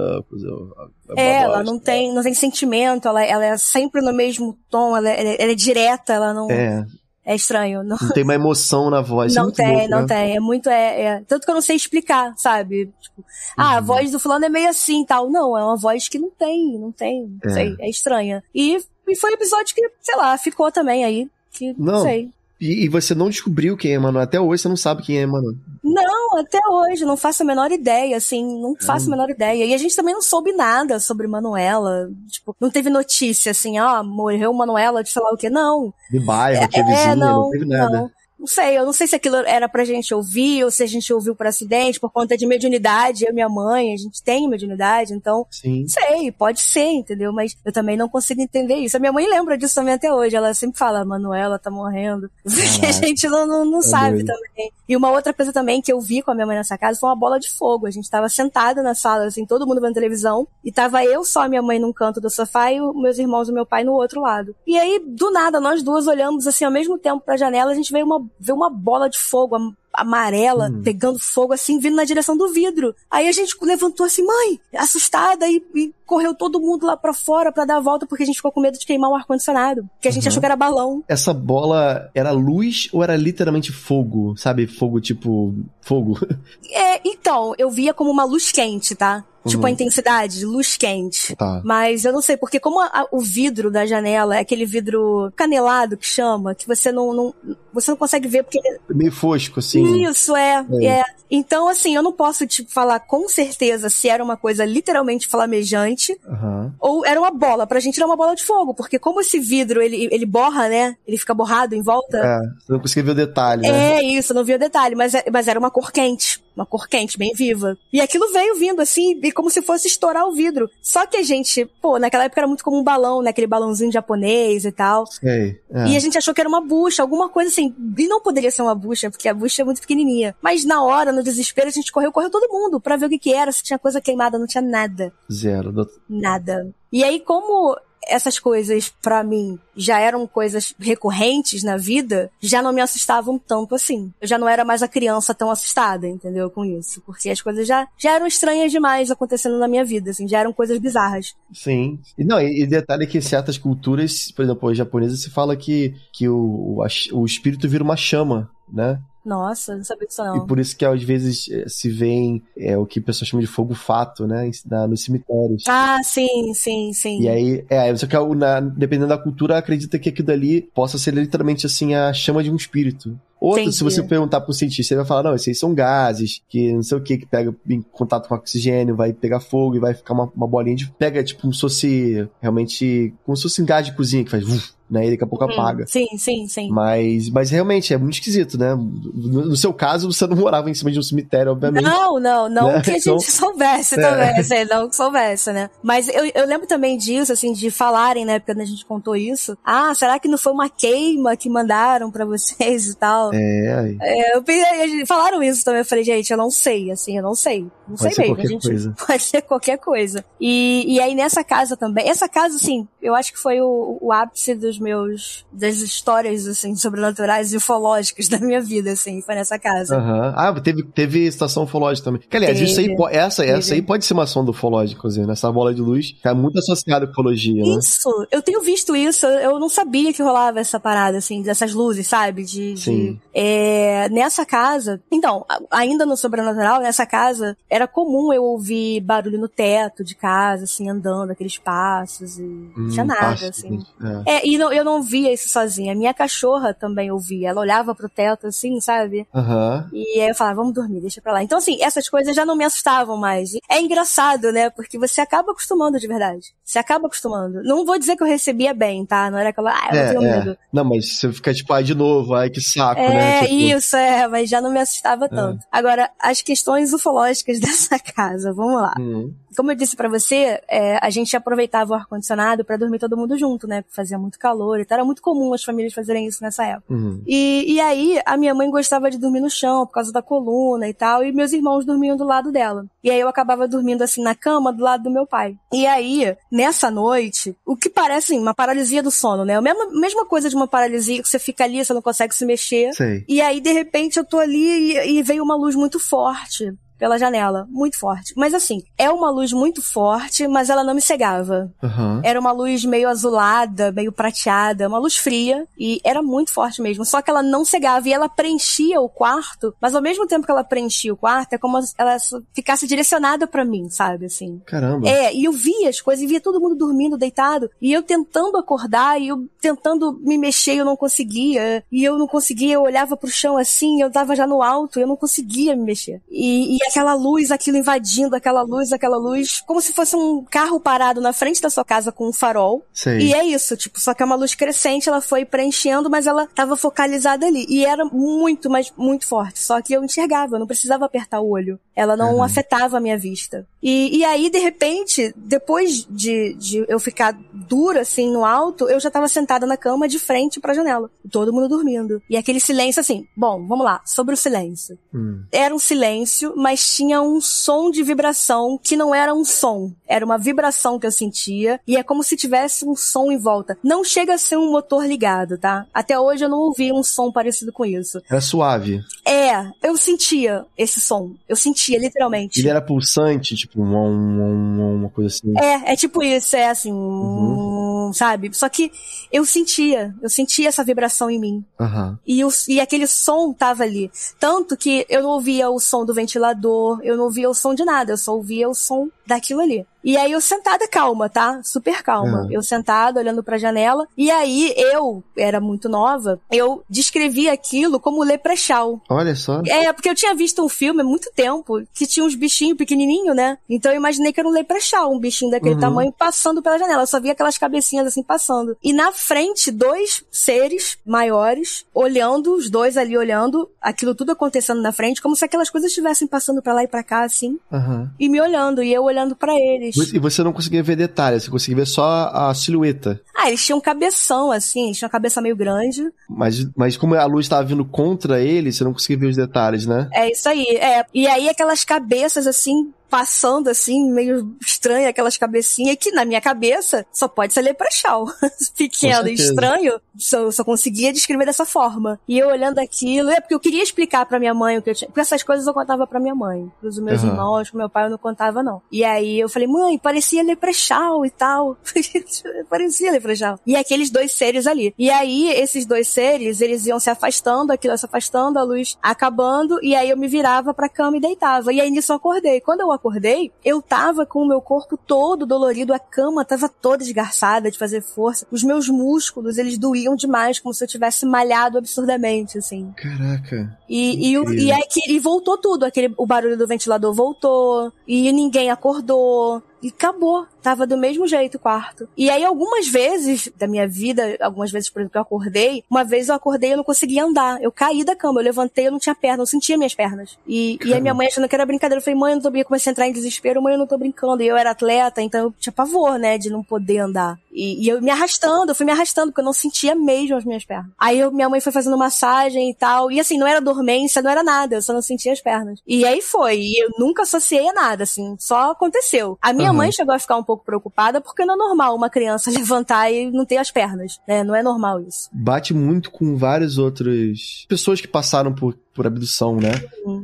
[SPEAKER 2] É, ela não tem, não tem sentimento, ela, ela é sempre no mesmo tom, ela, ela, ela é direta, ela não...
[SPEAKER 1] É,
[SPEAKER 2] é estranho.
[SPEAKER 1] Não, não tem uma emoção na voz.
[SPEAKER 2] Não é tem, louco, não né? tem. É muito. É, é, Tanto que eu não sei explicar, sabe? Tipo, ah, a uhum. voz do fulano é meio assim tal. Não, é uma voz que não tem, não tem. Não é. sei, é estranha. E, e foi um episódio que, sei lá, ficou também aí. Que não, não sei.
[SPEAKER 1] E, e, você não descobriu quem é Emanuel. Até hoje você não sabe quem é Emanuel.
[SPEAKER 2] Não, até hoje. Não faço a menor ideia, assim. Não faço a menor ideia. E a gente também não soube nada sobre Manuela. Tipo, não teve notícia, assim, ó, morreu Manuela de sei lá o quê. Não.
[SPEAKER 1] De bairro, é, que é vizinha, não, não teve nada.
[SPEAKER 2] Não. Não sei, eu não sei se aquilo era pra gente ouvir ou se a gente ouviu por acidente, por conta de mediunidade, eu e minha mãe, a gente tem mediunidade, então, Sim. sei, pode ser, entendeu? Mas eu também não consigo entender isso. A minha mãe lembra disso também até hoje, ela sempre fala, Manuela tá morrendo. Porque a gente não, não, não é sabe doido. também. E uma outra coisa também que eu vi com a minha mãe nessa casa foi uma bola de fogo. A gente tava sentada na sala, assim, todo mundo vendo televisão, e tava eu só, minha mãe num canto do sofá e meus irmãos e meu pai no outro lado. E aí, do nada, nós duas olhamos assim ao mesmo tempo pra janela, a gente veio uma, veio uma bola de fogo amarela, hum. pegando fogo assim, vindo na direção do vidro. Aí a gente levantou assim, mãe, assustada, e, e correu todo mundo lá para fora para dar a volta, porque a gente ficou com medo de queimar o ar-condicionado. Que a gente uhum. achou que era balão.
[SPEAKER 1] Essa bola era luz ou era literalmente fogo? Sabe, fogo tipo. fogo?
[SPEAKER 2] É, então, eu via como uma luz quente, tá? Tipo, uhum. a intensidade de luz quente. Tá. Mas eu não sei, porque como a, a, o vidro da janela é aquele vidro canelado que chama, que você não, não você não consegue ver porque... É
[SPEAKER 1] meio fosco, assim.
[SPEAKER 2] Isso, é, é. é. Então, assim, eu não posso, tipo, falar com certeza se era uma coisa literalmente flamejante uhum. ou era uma bola. Pra gente era uma bola de fogo, porque como esse vidro, ele, ele borra, né? Ele fica borrado em volta.
[SPEAKER 1] É, você não conseguia ver o detalhe, né?
[SPEAKER 2] É, isso, não via o detalhe, mas, é, mas era uma cor quente. Uma cor quente, bem viva. E aquilo veio vindo, assim, como se fosse estourar o vidro. Só que a gente, pô, naquela época era muito como um balão, né? Aquele balãozinho japonês e tal. Sei. É. E a gente achou que era uma bucha, alguma coisa assim. E não poderia ser uma bucha, porque a bucha é muito pequenininha. Mas na hora, no desespero, a gente correu, correu todo mundo pra ver o que que era, se tinha coisa queimada, não tinha nada.
[SPEAKER 1] Zero.
[SPEAKER 2] Nada. E aí, como essas coisas para mim já eram coisas recorrentes na vida, já não me assustavam tanto assim. Eu já não era mais a criança tão assustada, entendeu? Com isso. Porque as coisas já, já eram estranhas demais acontecendo na minha vida, assim, já eram coisas bizarras.
[SPEAKER 1] Sim. E não, e, e detalhe que certas culturas, por exemplo, a japonesa, se fala que, que o, o, o espírito vira uma chama, né?
[SPEAKER 2] Nossa, não sabia disso não.
[SPEAKER 1] E por isso que às vezes eh, se vê é, o que pessoas chamam de fogo fato, né? Na, nos cemitérios.
[SPEAKER 2] Ah, sim, sim, sim.
[SPEAKER 1] E aí, é, só que na, dependendo da cultura, acredita que aquilo dali possa ser literalmente assim a chama de um espírito. Outro, Entendi. se você perguntar pro cientista, ele vai falar, não, esses são gases, que não sei o que, que pega em contato com oxigênio, vai pegar fogo e vai ficar uma, uma bolinha de... Pega, tipo, como se fosse realmente... Como se fosse um gás de cozinha que faz... Uf, né? E daqui a pouco uhum. apaga.
[SPEAKER 2] Sim, sim, sim.
[SPEAKER 1] Mas, mas realmente é muito esquisito, né? No, no, seu caso, você não morava em cima de um cemitério, obviamente.
[SPEAKER 2] Não, não, não né? que a gente então, soubesse é. também, assim, não que soubesse, né? Mas eu, eu lembro também disso, assim, de falarem, né, quando a gente contou isso. Ah, será que não foi uma queima que mandaram para vocês e tal?
[SPEAKER 1] É.
[SPEAKER 2] é eu, falaram isso também, eu falei, gente, eu não sei, assim, eu não sei. Não
[SPEAKER 1] pode
[SPEAKER 2] sei
[SPEAKER 1] mesmo. Gente, coisa.
[SPEAKER 2] Pode ser qualquer coisa. E, e aí nessa casa também, essa casa, assim, eu acho que foi o, o ápice dos meus, das histórias, assim, sobrenaturais e ufológicas da minha vida, assim, foi nessa casa.
[SPEAKER 1] Uhum. Ah, teve, teve estação ufológica também. Que, aliás, teve, isso aí, essa, teve. essa aí pode ser uma sonda ufológica, inclusive, nessa bola de luz, é muito associada à ufologia,
[SPEAKER 2] né? Isso, eu tenho visto isso, eu não sabia que rolava essa parada, assim, dessas luzes, sabe? De, Sim. De, é, nessa casa, então, ainda no sobrenatural, nessa casa, era comum eu ouvir barulho no teto de casa, assim, andando, aqueles passos e hum, não tinha nada, assim. É, é e não, eu não via isso sozinha. A minha cachorra também ouvia. Ela olhava pro teto, assim, sabe?
[SPEAKER 1] Uhum.
[SPEAKER 2] E aí eu falava, vamos dormir, deixa pra lá. Então, assim, essas coisas já não me assustavam mais. É engraçado, né? Porque você acaba acostumando de verdade. Você acaba acostumando. Não vou dizer que eu recebia bem, tá? Não era aquela, ah, eu é, tenho
[SPEAKER 1] é.
[SPEAKER 2] medo.
[SPEAKER 1] Não, mas você fica tipo, ah, de novo, ai, que saco, né?
[SPEAKER 2] É, tipo... isso, é, mas já não me assustava é. tanto. Agora, as questões ufológicas dessa casa, vamos lá. Uhum. Como eu disse para você, é, a gente aproveitava o ar-condicionado para dormir todo mundo junto, né? Fazia muito calor e tal. Era muito comum as famílias fazerem isso nessa época. Uhum. E, e aí, a minha mãe gostava de dormir no chão por causa da coluna e tal, e meus irmãos dormiam do lado dela. E aí eu acabava dormindo assim na cama do lado do meu pai. E aí, nessa noite, o que parece assim, uma paralisia do sono, né? A mesma, mesma coisa de uma paralisia que você fica ali, você não consegue se mexer.
[SPEAKER 1] Sei.
[SPEAKER 2] E aí, de repente, eu tô ali e, e veio uma luz muito forte pela janela, muito forte. Mas assim, é uma luz muito forte, mas ela não me cegava.
[SPEAKER 1] Uhum.
[SPEAKER 2] Era uma luz meio azulada, meio prateada, uma luz fria e era muito forte mesmo. Só que ela não cegava e ela preenchia o quarto, mas ao mesmo tempo que ela preenchia o quarto, é como se ela ficasse direcionada para mim, sabe assim.
[SPEAKER 1] Caramba.
[SPEAKER 2] É, e eu via as coisas e via todo mundo dormindo deitado e eu tentando acordar e eu tentando me mexer, eu não conseguia. E eu não conseguia, eu olhava pro chão assim, eu tava já no alto, eu não conseguia me mexer. E, e aquela luz, aquilo invadindo, aquela luz, aquela luz, como se fosse um carro parado na frente da sua casa com um farol. Sei. E é isso, tipo, só que é uma luz crescente, ela foi preenchendo, mas ela tava focalizada ali. E era muito, mas muito forte. Só que eu enxergava, eu não precisava apertar o olho. Ela não uhum. afetava a minha vista. E, e aí, de repente, depois de, de eu ficar dura, assim, no alto, eu já tava sentada na cama de frente pra janela. Todo mundo dormindo. E aquele silêncio, assim, bom, vamos lá, sobre o silêncio. Hum. Era um silêncio, mas tinha um som de vibração que não era um som. Era uma vibração que eu sentia. E é como se tivesse um som em volta. Não chega a ser um motor ligado, tá? Até hoje eu não ouvi um som parecido com isso.
[SPEAKER 1] Era suave.
[SPEAKER 2] É, eu sentia esse som. Eu sentia, literalmente.
[SPEAKER 1] Ele era pulsante, tipo, uma, uma, uma coisa assim.
[SPEAKER 2] É, é tipo isso, é assim, uhum. sabe? Só que eu sentia, eu sentia essa vibração em mim. Uhum. E, o, e aquele som tava ali. Tanto que eu não ouvia o som do ventilador, eu não ouvia o som de nada, eu só ouvia o som daquilo ali. E aí eu sentada calma, tá? Super calma. Uhum. Eu sentada olhando pra janela. E aí eu, era muito nova, eu descrevi aquilo como leprechal.
[SPEAKER 1] Olha só.
[SPEAKER 2] É, porque eu tinha visto um filme há muito tempo que tinha uns bichinhos pequenininhos, né? Então eu imaginei que era um leprechal, um bichinho daquele uhum. tamanho passando pela janela. Eu só via aquelas cabecinhas assim passando. E na frente, dois seres maiores olhando, os dois ali olhando, aquilo tudo acontecendo na frente, como se aquelas coisas estivessem passando para lá e para cá assim. Uhum. E me olhando, e eu olhando para eles
[SPEAKER 1] eles. E você não conseguia ver detalhes, você conseguia ver só a silhueta.
[SPEAKER 2] Ah, eles tinham um cabeção, assim, eles tinham uma cabeça meio grande.
[SPEAKER 1] Mas, mas como a luz estava vindo contra eles, você não conseguia ver os detalhes, né?
[SPEAKER 2] É isso aí, é. E aí aquelas cabeças, assim, passando assim, meio estranha aquelas cabecinhas, que na minha cabeça só pode ser leprechal. Pequeno e estranho, só, só conseguia descrever dessa forma. E eu olhando aquilo, é porque eu queria explicar para minha mãe o que eu tinha. Porque essas coisas eu contava para minha mãe. Pros meus uhum. irmãos, pro meu pai eu não contava, não. E aí eu falei, mãe, parecia leprechal e tal. parecia leprechal. E aqueles dois seres ali. E aí, esses dois seres, eles iam se afastando, aquilo se afastando, a luz acabando, e aí eu me virava pra cama e deitava. E aí nisso eu acordei. Quando eu acordei, eu tava com o meu corpo todo dolorido, a cama tava toda esgarçada de fazer força. Os meus músculos, eles doíam demais, como se eu tivesse malhado absurdamente, assim.
[SPEAKER 1] Caraca.
[SPEAKER 2] E, e, e, e voltou tudo. Aquele, o barulho do ventilador voltou, e ninguém acordou. E acabou. Tava do mesmo jeito o quarto. E aí, algumas vezes da minha vida, algumas vezes, por exemplo, que eu acordei, uma vez eu acordei e eu não conseguia andar. Eu caí da cama, eu levantei, eu não tinha perna, eu sentia minhas pernas. E, e a minha mãe achando que era brincadeira, eu falei, mãe, eu não tô brincando. Comecei a entrar em desespero, mãe, eu não tô brincando. E eu era atleta, então eu tinha pavor, né, de não poder andar. E, e eu me arrastando, eu fui me arrastando, porque eu não sentia mesmo as minhas pernas. Aí eu, minha mãe foi fazendo massagem e tal. E assim, não era dormência, não era nada, eu só não sentia as pernas. E aí foi. E eu nunca associei a nada, assim, só aconteceu. A minha uhum. mãe chegou a ficar um pouco preocupada, porque não é normal uma criança levantar e não ter as pernas, né? Não é normal isso.
[SPEAKER 1] Bate muito com várias outras pessoas que passaram por por abdução, né?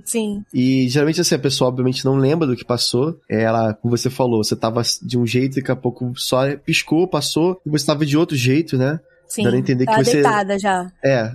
[SPEAKER 2] Sim.
[SPEAKER 1] E geralmente assim, a pessoa obviamente não lembra do que passou. Ela, como você falou, você tava de um jeito e daqui a pouco só piscou, passou, e você tava de outro jeito, né?
[SPEAKER 2] Sim, Dando a entender que você... deitada já.
[SPEAKER 1] É,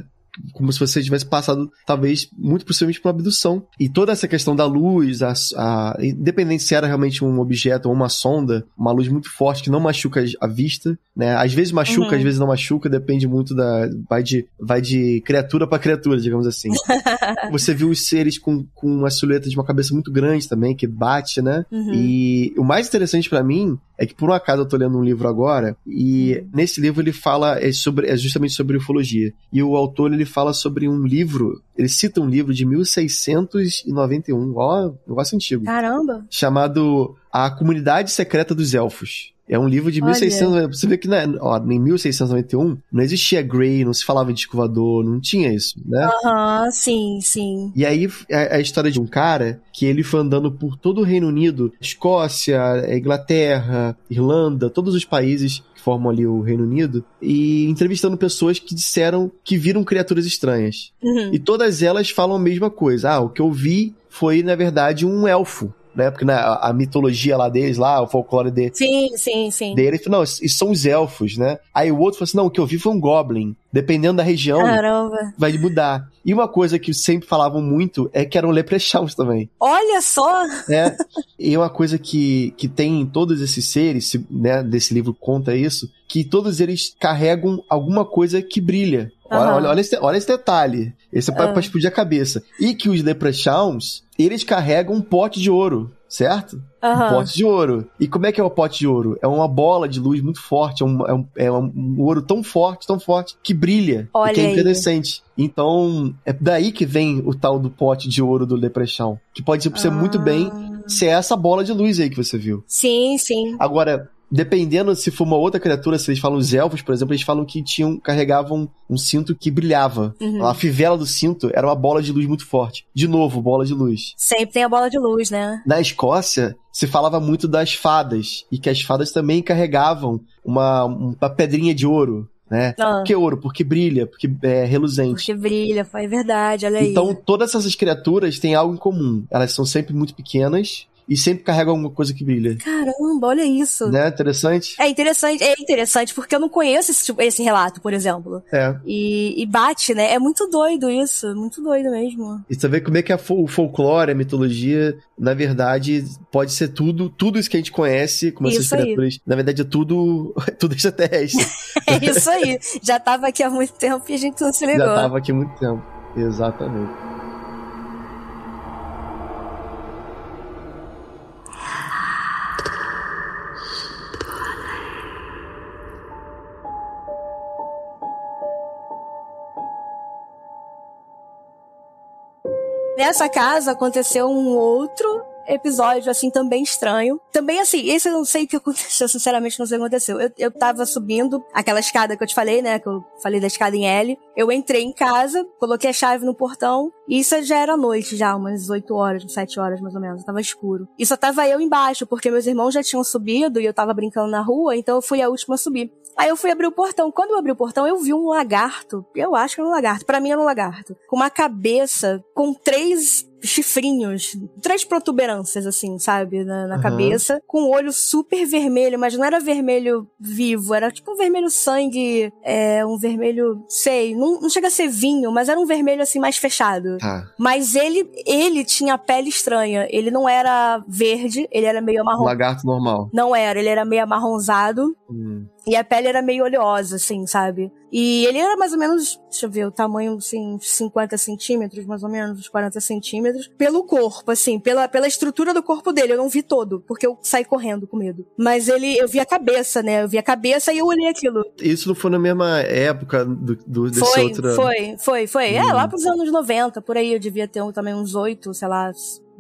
[SPEAKER 1] como se você tivesse passado, talvez, muito possivelmente por uma abdução. E toda essa questão da luz, a, a, independente se era realmente um objeto ou uma sonda, uma luz muito forte que não machuca a vista, né? Às vezes machuca, uhum. às vezes não machuca, depende muito da. Vai de, vai de criatura para criatura, digamos assim. você viu os seres com, com uma silhueta de uma cabeça muito grande também, que bate, né? Uhum. E o mais interessante para mim é que por um acaso eu tô lendo um livro agora e nesse livro ele fala é sobre é justamente sobre ufologia. E o autor ele fala sobre um livro, ele cita um livro de 1691, ó, negócio antigo.
[SPEAKER 2] Caramba.
[SPEAKER 1] Chamado A Comunidade Secreta dos Elfos. É um livro de Olha. 1600. Você vê que né, ó, em 1691 não existia Grey, não se falava de escovador, não tinha isso, né?
[SPEAKER 2] Aham, uhum, sim, sim.
[SPEAKER 1] E aí é, é a história de um cara que ele foi andando por todo o Reino Unido, Escócia, Inglaterra, Irlanda, todos os países que formam ali o Reino Unido, e entrevistando pessoas que disseram que viram criaturas estranhas. Uhum. E todas elas falam a mesma coisa. Ah, o que eu vi foi, na verdade, um elfo né? Porque né, a, a, mitologia lá deles, lá, o folclore de,
[SPEAKER 2] sim, sim, sim.
[SPEAKER 1] dele, ele falou, não, isso são os elfos, né? Aí o outro falou assim, não, o que eu vi foi um goblin. Dependendo da região,
[SPEAKER 2] Caramba.
[SPEAKER 1] vai mudar. E uma coisa que sempre falavam muito é que eram leprechauns também.
[SPEAKER 2] Olha só!
[SPEAKER 1] É. E uma coisa que, que tem em todos esses seres, né, desse livro conta isso, que todos eles carregam alguma coisa que brilha Olha, olha, olha, esse, olha esse detalhe. Esse é pra, uhum. pra explodir a cabeça. E que os Leprechauns, eles carregam um pote de ouro certo? Uhum. Um pote de ouro. E como é que é o pote de ouro? É uma bola de luz muito forte, é um, é um, é um ouro tão forte, tão forte, que brilha. Olha e que é incandescente. Então, é daí que vem o tal do pote de ouro do Leprechaun. Que pode ser, ah. muito bem ser essa bola de luz aí que você viu.
[SPEAKER 2] Sim, sim.
[SPEAKER 1] Agora, dependendo se for uma outra criatura, se eles falam os elfos, por exemplo, eles falam que tinham carregavam um cinto que brilhava. Uhum. A fivela do cinto era uma bola de luz muito forte. De novo, bola de luz.
[SPEAKER 2] Sempre tem a bola de luz, né?
[SPEAKER 1] Na Escócia, se falava muito das fadas e que as fadas também carregavam uma, uma pedrinha de ouro né? Ah. Por que ouro? Porque brilha, porque é reluzente.
[SPEAKER 2] Porque brilha, é verdade, olha aí.
[SPEAKER 1] Então, todas essas criaturas têm algo em comum. Elas são sempre muito pequenas, e sempre carrega alguma coisa que brilha.
[SPEAKER 2] Caramba, olha isso.
[SPEAKER 1] Né? Interessante?
[SPEAKER 2] É interessante, é interessante, porque eu não conheço esse, tipo, esse relato, por exemplo.
[SPEAKER 1] É.
[SPEAKER 2] E, e, bate, né? É muito doido isso, muito doido mesmo.
[SPEAKER 1] E você vê como é que a, o folclore, a mitologia, na verdade, pode ser tudo, tudo isso que a gente conhece, como essas criaturas. Aí. Na verdade, é tudo, tudo extraterrestre.
[SPEAKER 2] é isso aí. Já tava aqui há muito tempo e a gente não se ligou.
[SPEAKER 1] Já tava aqui há muito tempo. Exatamente.
[SPEAKER 2] Nessa casa aconteceu um outro episódio, assim, também estranho. Também, assim, esse eu não sei o que aconteceu, sinceramente não sei o que aconteceu. Eu, eu tava subindo aquela escada que eu te falei, né, que eu falei da escada em L. Eu entrei em casa, coloquei a chave no portão, e isso já era noite, já, umas 8 horas, 7 horas mais ou menos, tava escuro. E só tava eu embaixo, porque meus irmãos já tinham subido e eu tava brincando na rua, então eu fui a última a subir. Aí eu fui abrir o portão. Quando eu abri o portão, eu vi um lagarto. Eu acho que era um lagarto. Para mim era um lagarto. Com uma cabeça com três chifrinhos, três protuberâncias, assim, sabe, na, na uhum. cabeça, com o olho super vermelho, mas não era vermelho vivo, era tipo um vermelho sangue, é, um vermelho, sei, não, não chega a ser vinho, mas era um vermelho assim mais fechado.
[SPEAKER 1] Tá.
[SPEAKER 2] Mas ele, ele tinha pele estranha, ele não era verde, ele era meio marrom.
[SPEAKER 1] Lagarto normal.
[SPEAKER 2] Não era, ele era meio amarronzado.
[SPEAKER 1] Hum.
[SPEAKER 2] E a pele era meio oleosa, assim, sabe? E ele era mais ou menos, deixa eu ver, o tamanho, assim, 50 centímetros, mais ou menos, uns 40 centímetros, pelo corpo, assim, pela, pela estrutura do corpo dele. Eu não vi todo, porque eu saí correndo com medo. Mas ele, eu vi a cabeça, né? Eu vi a cabeça e eu olhei aquilo.
[SPEAKER 1] Isso não foi na mesma época do, do desse
[SPEAKER 2] foi,
[SPEAKER 1] outro...
[SPEAKER 2] Foi, foi, foi. Hum. É, lá pros anos 90, por aí. Eu devia ter um, também uns oito, sei lá,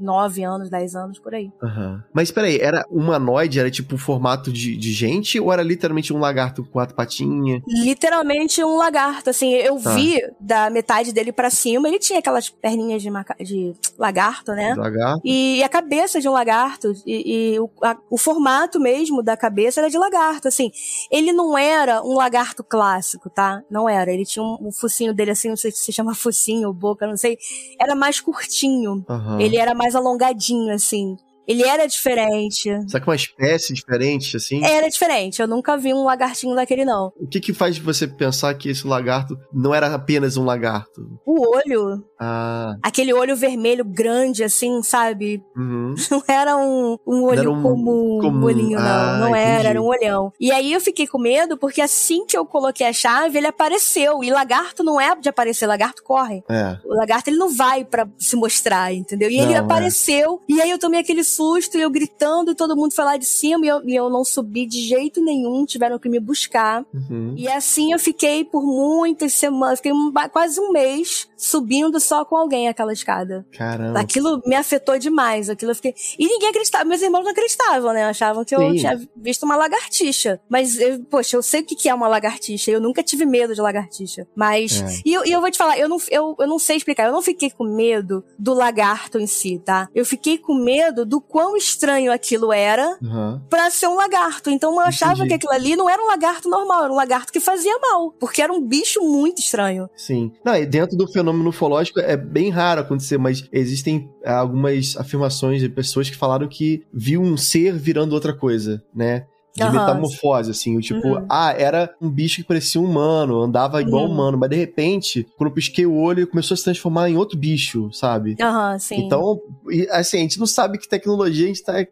[SPEAKER 2] 9 anos, 10 anos, por aí.
[SPEAKER 1] Uhum. Mas peraí, era humanoide? Era tipo um formato de, de gente? Ou era literalmente um lagarto com quatro patinhas?
[SPEAKER 2] Literalmente um lagarto, assim. Eu tá. vi da metade dele para cima, ele tinha aquelas perninhas de, maca... de lagarto, né?
[SPEAKER 1] Lagarto.
[SPEAKER 2] E a cabeça de um lagarto, e, e o, a, o formato mesmo da cabeça era de lagarto, assim. Ele não era um lagarto clássico, tá? Não era. Ele tinha um, um focinho dele assim, não sei se se chama focinho ou boca, não sei. Era mais curtinho.
[SPEAKER 1] Uhum.
[SPEAKER 2] Ele era mais mais alongadinho, assim. Ele era diferente.
[SPEAKER 1] Será que uma espécie diferente, assim?
[SPEAKER 2] Era diferente. Eu nunca vi um lagartinho daquele, não.
[SPEAKER 1] O que que faz você pensar que esse lagarto não era apenas um lagarto?
[SPEAKER 2] O olho.
[SPEAKER 1] Ah.
[SPEAKER 2] Aquele olho vermelho grande, assim, sabe?
[SPEAKER 1] Uhum.
[SPEAKER 2] Não era um, um olho um comum, comum, olhinho, não. Ah, não entendi. era, era um olhão. E aí eu fiquei com medo, porque assim que eu coloquei a chave, ele apareceu. E lagarto não é de aparecer, lagarto corre.
[SPEAKER 1] É.
[SPEAKER 2] O lagarto, ele não vai para se mostrar, entendeu? E não, ele é. apareceu. É. E aí eu tomei aquele susto e eu gritando, e todo mundo foi lá de cima, e eu, e eu não subi de jeito nenhum, tiveram que me buscar.
[SPEAKER 1] Uhum.
[SPEAKER 2] E assim eu fiquei por muitas semanas, fiquei um, quase um mês subindo só com alguém aquela escada.
[SPEAKER 1] Caramba.
[SPEAKER 2] Aquilo me afetou demais, aquilo eu fiquei... E ninguém acreditava, meus irmãos não acreditavam, né? Achavam que eu Sim. tinha visto uma lagartixa. Mas, eu, poxa, eu sei o que é uma lagartixa, eu nunca tive medo de lagartixa. Mas... É. E, eu, e eu vou te falar, eu não, eu, eu não sei explicar, eu não fiquei com medo do lagarto em si, tá? Eu fiquei com medo do quão estranho aquilo era
[SPEAKER 1] uhum.
[SPEAKER 2] para ser um lagarto. Então eu achava Entendi. que aquilo ali não era um lagarto normal, era um lagarto que fazia mal, porque era um bicho muito estranho.
[SPEAKER 1] Sim. Não, e dentro do fenômeno ufológico é bem raro acontecer, mas existem algumas afirmações de pessoas que falaram que viu um ser virando outra coisa, né? De uhum. metamorfose, assim, o tipo, uhum. ah, era um bicho que parecia um humano, andava igual uhum. humano, mas de repente, quando eu pisquei o olho, ele começou a se transformar em outro bicho, sabe?
[SPEAKER 2] Aham, sim.
[SPEAKER 1] Então, assim, a gente não sabe que tecnologia a gente tá.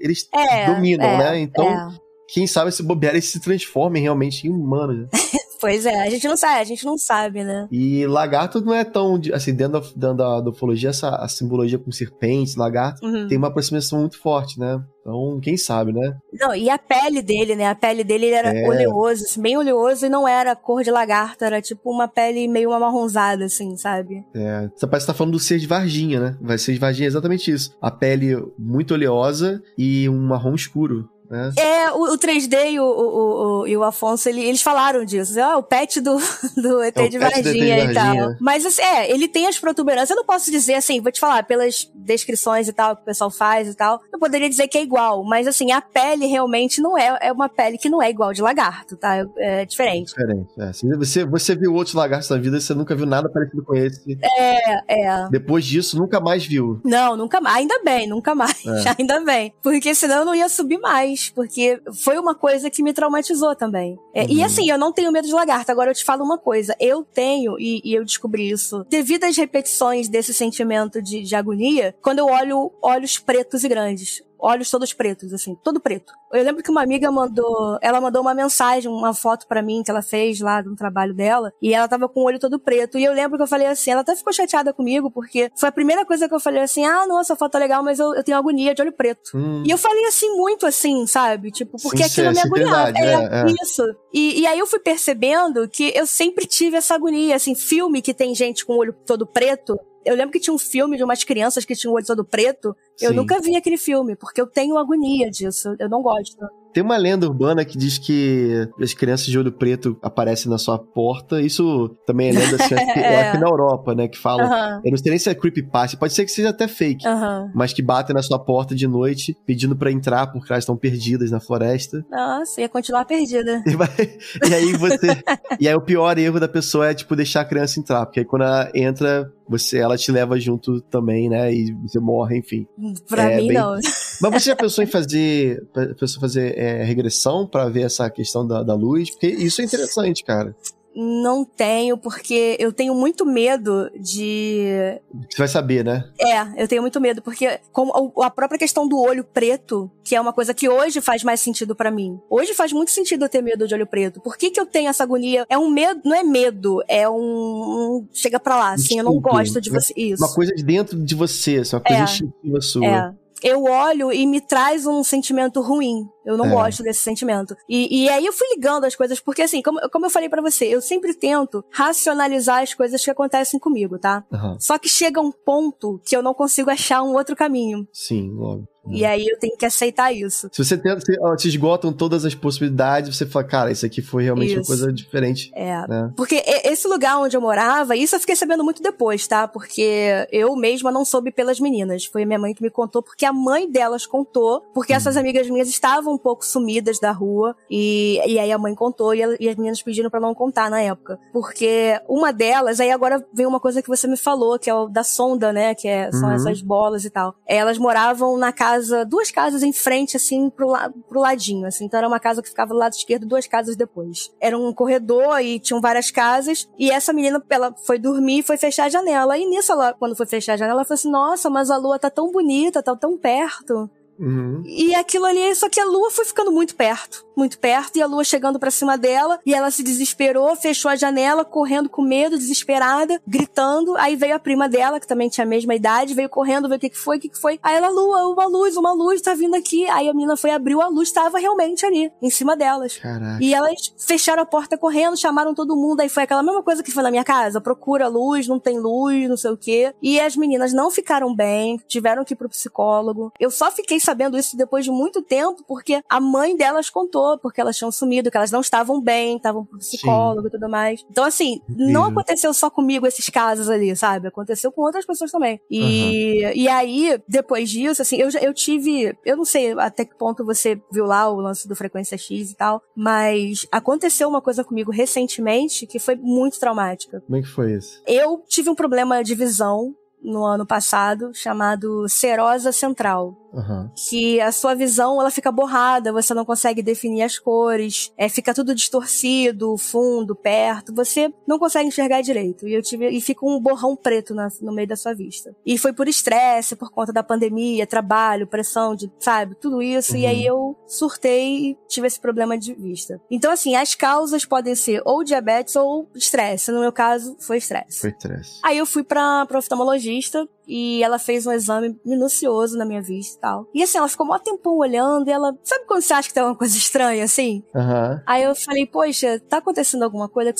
[SPEAKER 1] Eles é, dominam, é, né? Então, é. quem sabe se bobear, eles se transformem realmente em humanos.
[SPEAKER 2] Pois é, a gente não sabe, a gente não sabe, né?
[SPEAKER 1] E lagarto não é tão, assim, dentro da, dentro da ufologia, essa a simbologia com serpentes, lagarto, uhum. tem uma aproximação muito forte, né? Então, quem sabe, né?
[SPEAKER 2] Não, e a pele dele, né? A pele dele era é. oleoso, assim, bem oleoso, e não era cor de lagarto, era tipo uma pele meio amarronzada, assim, sabe?
[SPEAKER 1] É. Você parece que tá falando do ser de Varginha, né? Vai ser de Varginha é exatamente isso. A pele muito oleosa e um marrom escuro.
[SPEAKER 2] Né? É, o, o 3D e o, o, o, e o Afonso, ele, eles falaram disso. Ah, o pet do, do ET, é de, Varginha e tal. Mas, assim, é, ele tem as protuberâncias. Eu não posso dizer, assim, vou te falar, pelas descrições e tal que o pessoal faz e tal, eu poderia dizer que é igual. Mas, assim, a pele realmente não é, é uma pele que não é igual de lagarto, tá? É diferente.
[SPEAKER 1] É diferente, é. Você, você viu outros lagartos na vida, você nunca viu nada parecido com esse.
[SPEAKER 2] É, é.
[SPEAKER 1] Depois disso, nunca mais viu.
[SPEAKER 2] Não, nunca mais. Ainda bem, nunca mais. É. Ainda bem. Porque senão eu não ia subir mais porque foi uma coisa que me traumatizou também. É, uhum. E assim, eu não tenho medo de lagarto. Agora eu te falo uma coisa. Eu tenho, e, e eu descobri isso, devido às repetições desse sentimento de, de agonia, quando eu olho olhos pretos e grandes olhos todos pretos, assim, todo preto. Eu lembro que uma amiga mandou, ela mandou uma mensagem, uma foto para mim que ela fez lá no trabalho dela, e ela tava com o olho todo preto. E eu lembro que eu falei assim, ela até ficou chateada comigo, porque foi a primeira coisa que eu falei assim: ah, nossa, a foto é legal, mas eu, eu tenho agonia de olho preto. Hum. E eu falei assim, muito assim, sabe? Tipo, porque Sim, aquilo me agoniava. É, é, é, isso. E, e aí eu fui percebendo que eu sempre tive essa agonia, assim, filme que tem gente com o olho todo preto, eu lembro que tinha um filme de umas crianças que tinham o olho todo preto. Sim. Eu nunca vi aquele filme, porque eu tenho agonia disso. Eu não gosto.
[SPEAKER 1] Tem uma lenda urbana que diz que as crianças de olho preto aparecem na sua porta. Isso também é lenda assim, é. aqui na Europa, né? Que falam. Uh -huh. Eu não sei nem se é creepypasta, pode ser que seja até fake. Uh -huh. Mas que batem na sua porta de noite pedindo para entrar porque elas estão perdidas na floresta.
[SPEAKER 2] Nossa, ia continuar perdida.
[SPEAKER 1] E, vai, e aí você. e aí o pior erro da pessoa é, tipo, deixar a criança entrar. Porque aí quando ela entra, você, ela te leva junto também, né? E você morre, enfim.
[SPEAKER 2] Pra é, mim, bem... não.
[SPEAKER 1] Mas você já pensou em fazer, pensou fazer é, regressão para ver essa questão da, da luz? Porque isso é interessante, cara.
[SPEAKER 2] Não tenho, porque eu tenho muito medo de.
[SPEAKER 1] Você vai saber, né?
[SPEAKER 2] É, eu tenho muito medo, porque como a própria questão do olho preto, que é uma coisa que hoje faz mais sentido para mim. Hoje faz muito sentido eu ter medo de olho preto. Por que, que eu tenho essa agonia? É um medo, não é medo, é um. um chega pra lá, assim, eu não gosto de você. Isso.
[SPEAKER 1] Uma coisa de dentro de você, assim, uma coisa é, instintiva sua.
[SPEAKER 2] É eu olho e me traz um sentimento ruim. Eu não é. gosto desse sentimento. E, e aí eu fui ligando as coisas, porque assim, como, como eu falei para você, eu sempre tento racionalizar as coisas que acontecem comigo, tá? Uhum. Só que chega um ponto que eu não consigo achar um outro caminho.
[SPEAKER 1] Sim, logo.
[SPEAKER 2] E aí eu tenho que aceitar isso.
[SPEAKER 1] Se você tenta, se, se esgotam todas as possibilidades, você fala, cara, isso aqui foi realmente isso. uma coisa diferente.
[SPEAKER 2] É. Né? Porque esse lugar onde eu morava, isso eu fiquei sabendo muito depois, tá? Porque eu mesma não soube pelas meninas. Foi a minha mãe que me contou, porque a mãe delas contou, porque hum. essas amigas minhas estavam um pouco sumidas da rua. E, e aí a mãe contou e, e as meninas pediram para não contar na época. Porque uma delas, aí agora vem uma coisa que você me falou, que é o da sonda, né? Que é, são uhum. essas bolas e tal. Elas moravam na casa casa, duas casas em frente, assim, pro, la pro ladinho, assim. Então era uma casa que ficava do lado esquerdo, duas casas depois. Era um corredor e tinham várias casas. E essa menina, ela foi dormir e foi fechar a janela. E nisso, ela, quando foi fechar a janela, ela falou assim: Nossa, mas a lua tá tão bonita, tá tão perto. Uhum. E aquilo ali, só que a lua foi ficando muito perto muito perto e a lua chegando para cima dela e ela se desesperou, fechou a janela, correndo com medo, desesperada, gritando. Aí veio a prima dela, que também tinha a mesma idade, veio correndo ver o que, que foi, o que, que foi. Aí ela, lua, uma luz, uma luz tá vindo aqui. Aí a menina foi abriu a luz, estava realmente ali, em cima delas. Caraca. E elas fecharam a porta correndo, chamaram todo mundo. Aí foi aquela mesma coisa que foi na minha casa: procura luz, não tem luz, não sei o quê. E as meninas não ficaram bem, tiveram que ir pro psicólogo. Eu só fiquei sabendo isso depois de muito tempo, porque a mãe delas contou porque elas tinham sumido, que elas não estavam bem, estavam pro psicólogo Sim. e tudo mais. Então, assim, não aconteceu só comigo esses casos ali, sabe? Aconteceu com outras pessoas também. E, uhum. e aí, depois disso, assim, eu, eu tive. Eu não sei até que ponto você viu lá o lance do Frequência X e tal, mas aconteceu uma coisa comigo recentemente que foi muito traumática.
[SPEAKER 1] Como é que foi isso?
[SPEAKER 2] Eu tive um problema de visão no ano passado chamado serosa central. Uhum. Que a sua visão ela fica borrada, você não consegue definir as cores, é, fica tudo distorcido, fundo, perto, você não consegue enxergar direito. E eu tive e fica um borrão preto na, no meio da sua vista. E foi por estresse, por conta da pandemia, trabalho, pressão, de, sabe, tudo isso. Uhum. E aí eu surtei e tive esse problema de vista. Então, assim, as causas podem ser ou diabetes ou estresse. No meu caso, foi estresse.
[SPEAKER 1] Foi estresse.
[SPEAKER 2] Aí eu fui pra, pra oftalmologista e ela fez um exame minucioso na minha vista e tal. E assim, ela ficou um tempão olhando e ela. Sabe quando você acha que tem uma coisa estranha assim?
[SPEAKER 1] Uhum.
[SPEAKER 2] Aí eu falei, poxa, tá acontecendo alguma coisa?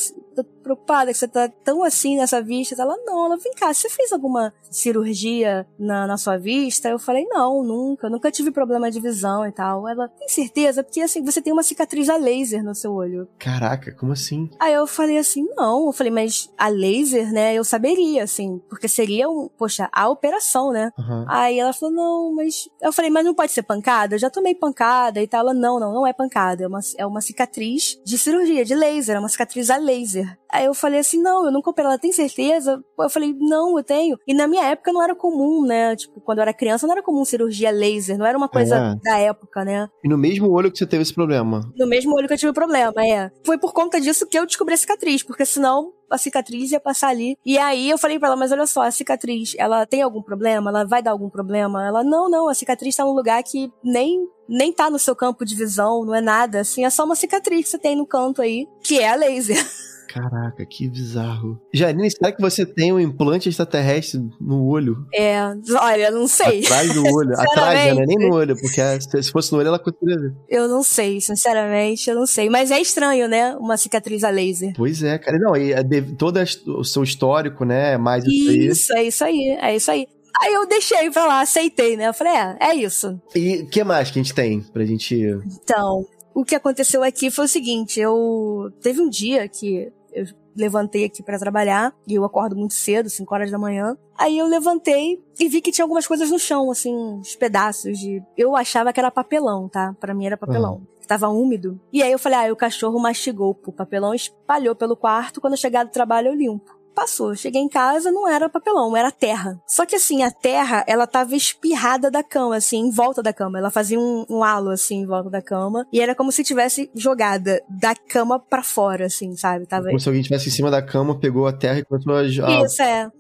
[SPEAKER 2] Preocupada que você tá tão assim nessa vista. Ela, não, ela, vem cá, você fez alguma cirurgia na, na sua vista? Eu falei, não, nunca, nunca tive problema de visão e tal. Ela, tem certeza? Porque assim, você tem uma cicatriz a laser no seu olho.
[SPEAKER 1] Caraca, como assim?
[SPEAKER 2] Aí eu falei assim, não. Eu falei, mas a laser, né, eu saberia, assim, porque seria um, poxa, a operação, né? Uhum. Aí ela falou, não, mas. Eu falei, mas não pode ser pancada? Eu já tomei pancada e tal. Ela, não, não, não é pancada. É uma, é uma cicatriz de cirurgia, de laser, é uma cicatriz a laser. Aí eu falei assim, não, eu nunca operei. Ela tem certeza? Eu falei, não, eu tenho. E na minha época não era comum, né? Tipo, quando eu era criança não era comum cirurgia laser, não era uma coisa é. da época, né?
[SPEAKER 1] E no mesmo olho que você teve esse problema?
[SPEAKER 2] No mesmo olho que eu tive o problema, é. Foi por conta disso que eu descobri a cicatriz, porque senão a cicatriz ia passar ali. E aí eu falei para ela, mas olha só, a cicatriz, ela tem algum problema? Ela vai dar algum problema? Ela, não, não, a cicatriz tá num lugar que nem nem tá no seu campo de visão, não é nada, assim, é só uma cicatriz que você tem no canto aí, que é a laser.
[SPEAKER 1] Caraca, que bizarro. Janine, será que você tem um implante extraterrestre no olho?
[SPEAKER 2] É, olha, não sei.
[SPEAKER 1] Atrás do olho. Atrás, né? Nem no olho, porque se fosse no olho ela conseguiria ver.
[SPEAKER 2] Eu não sei, sinceramente, eu não sei. Mas é estranho, né? Uma cicatriz a laser.
[SPEAKER 1] Pois é, cara. Não, e é todo o seu histórico, né? É mais isso aí.
[SPEAKER 2] Isso, é isso aí, é isso aí. Aí eu deixei pra lá, aceitei, né? Eu falei, é, é isso.
[SPEAKER 1] E o que mais que a gente tem pra gente.
[SPEAKER 2] Então, o que aconteceu aqui foi o seguinte: eu. Teve um dia que eu levantei aqui para trabalhar e eu acordo muito cedo, 5 horas da manhã. Aí eu levantei e vi que tinha algumas coisas no chão, assim, uns pedaços de. Eu achava que era papelão, tá? Para mim era papelão. Uhum. Tava úmido. E aí eu falei, ah, o cachorro mastigou o papelão, espalhou pelo quarto. Quando eu chegar do trabalho, eu limpo. Passou. Cheguei em casa, não era papelão, era terra. Só que assim, a terra, ela tava espirrada da cama, assim, em volta da cama. Ela fazia um, um halo, assim, em volta da cama. E era como se tivesse jogada da cama para fora, assim, sabe? Tava...
[SPEAKER 1] Como se alguém estivesse em cima da cama, pegou a terra e começou a...
[SPEAKER 2] Isso, é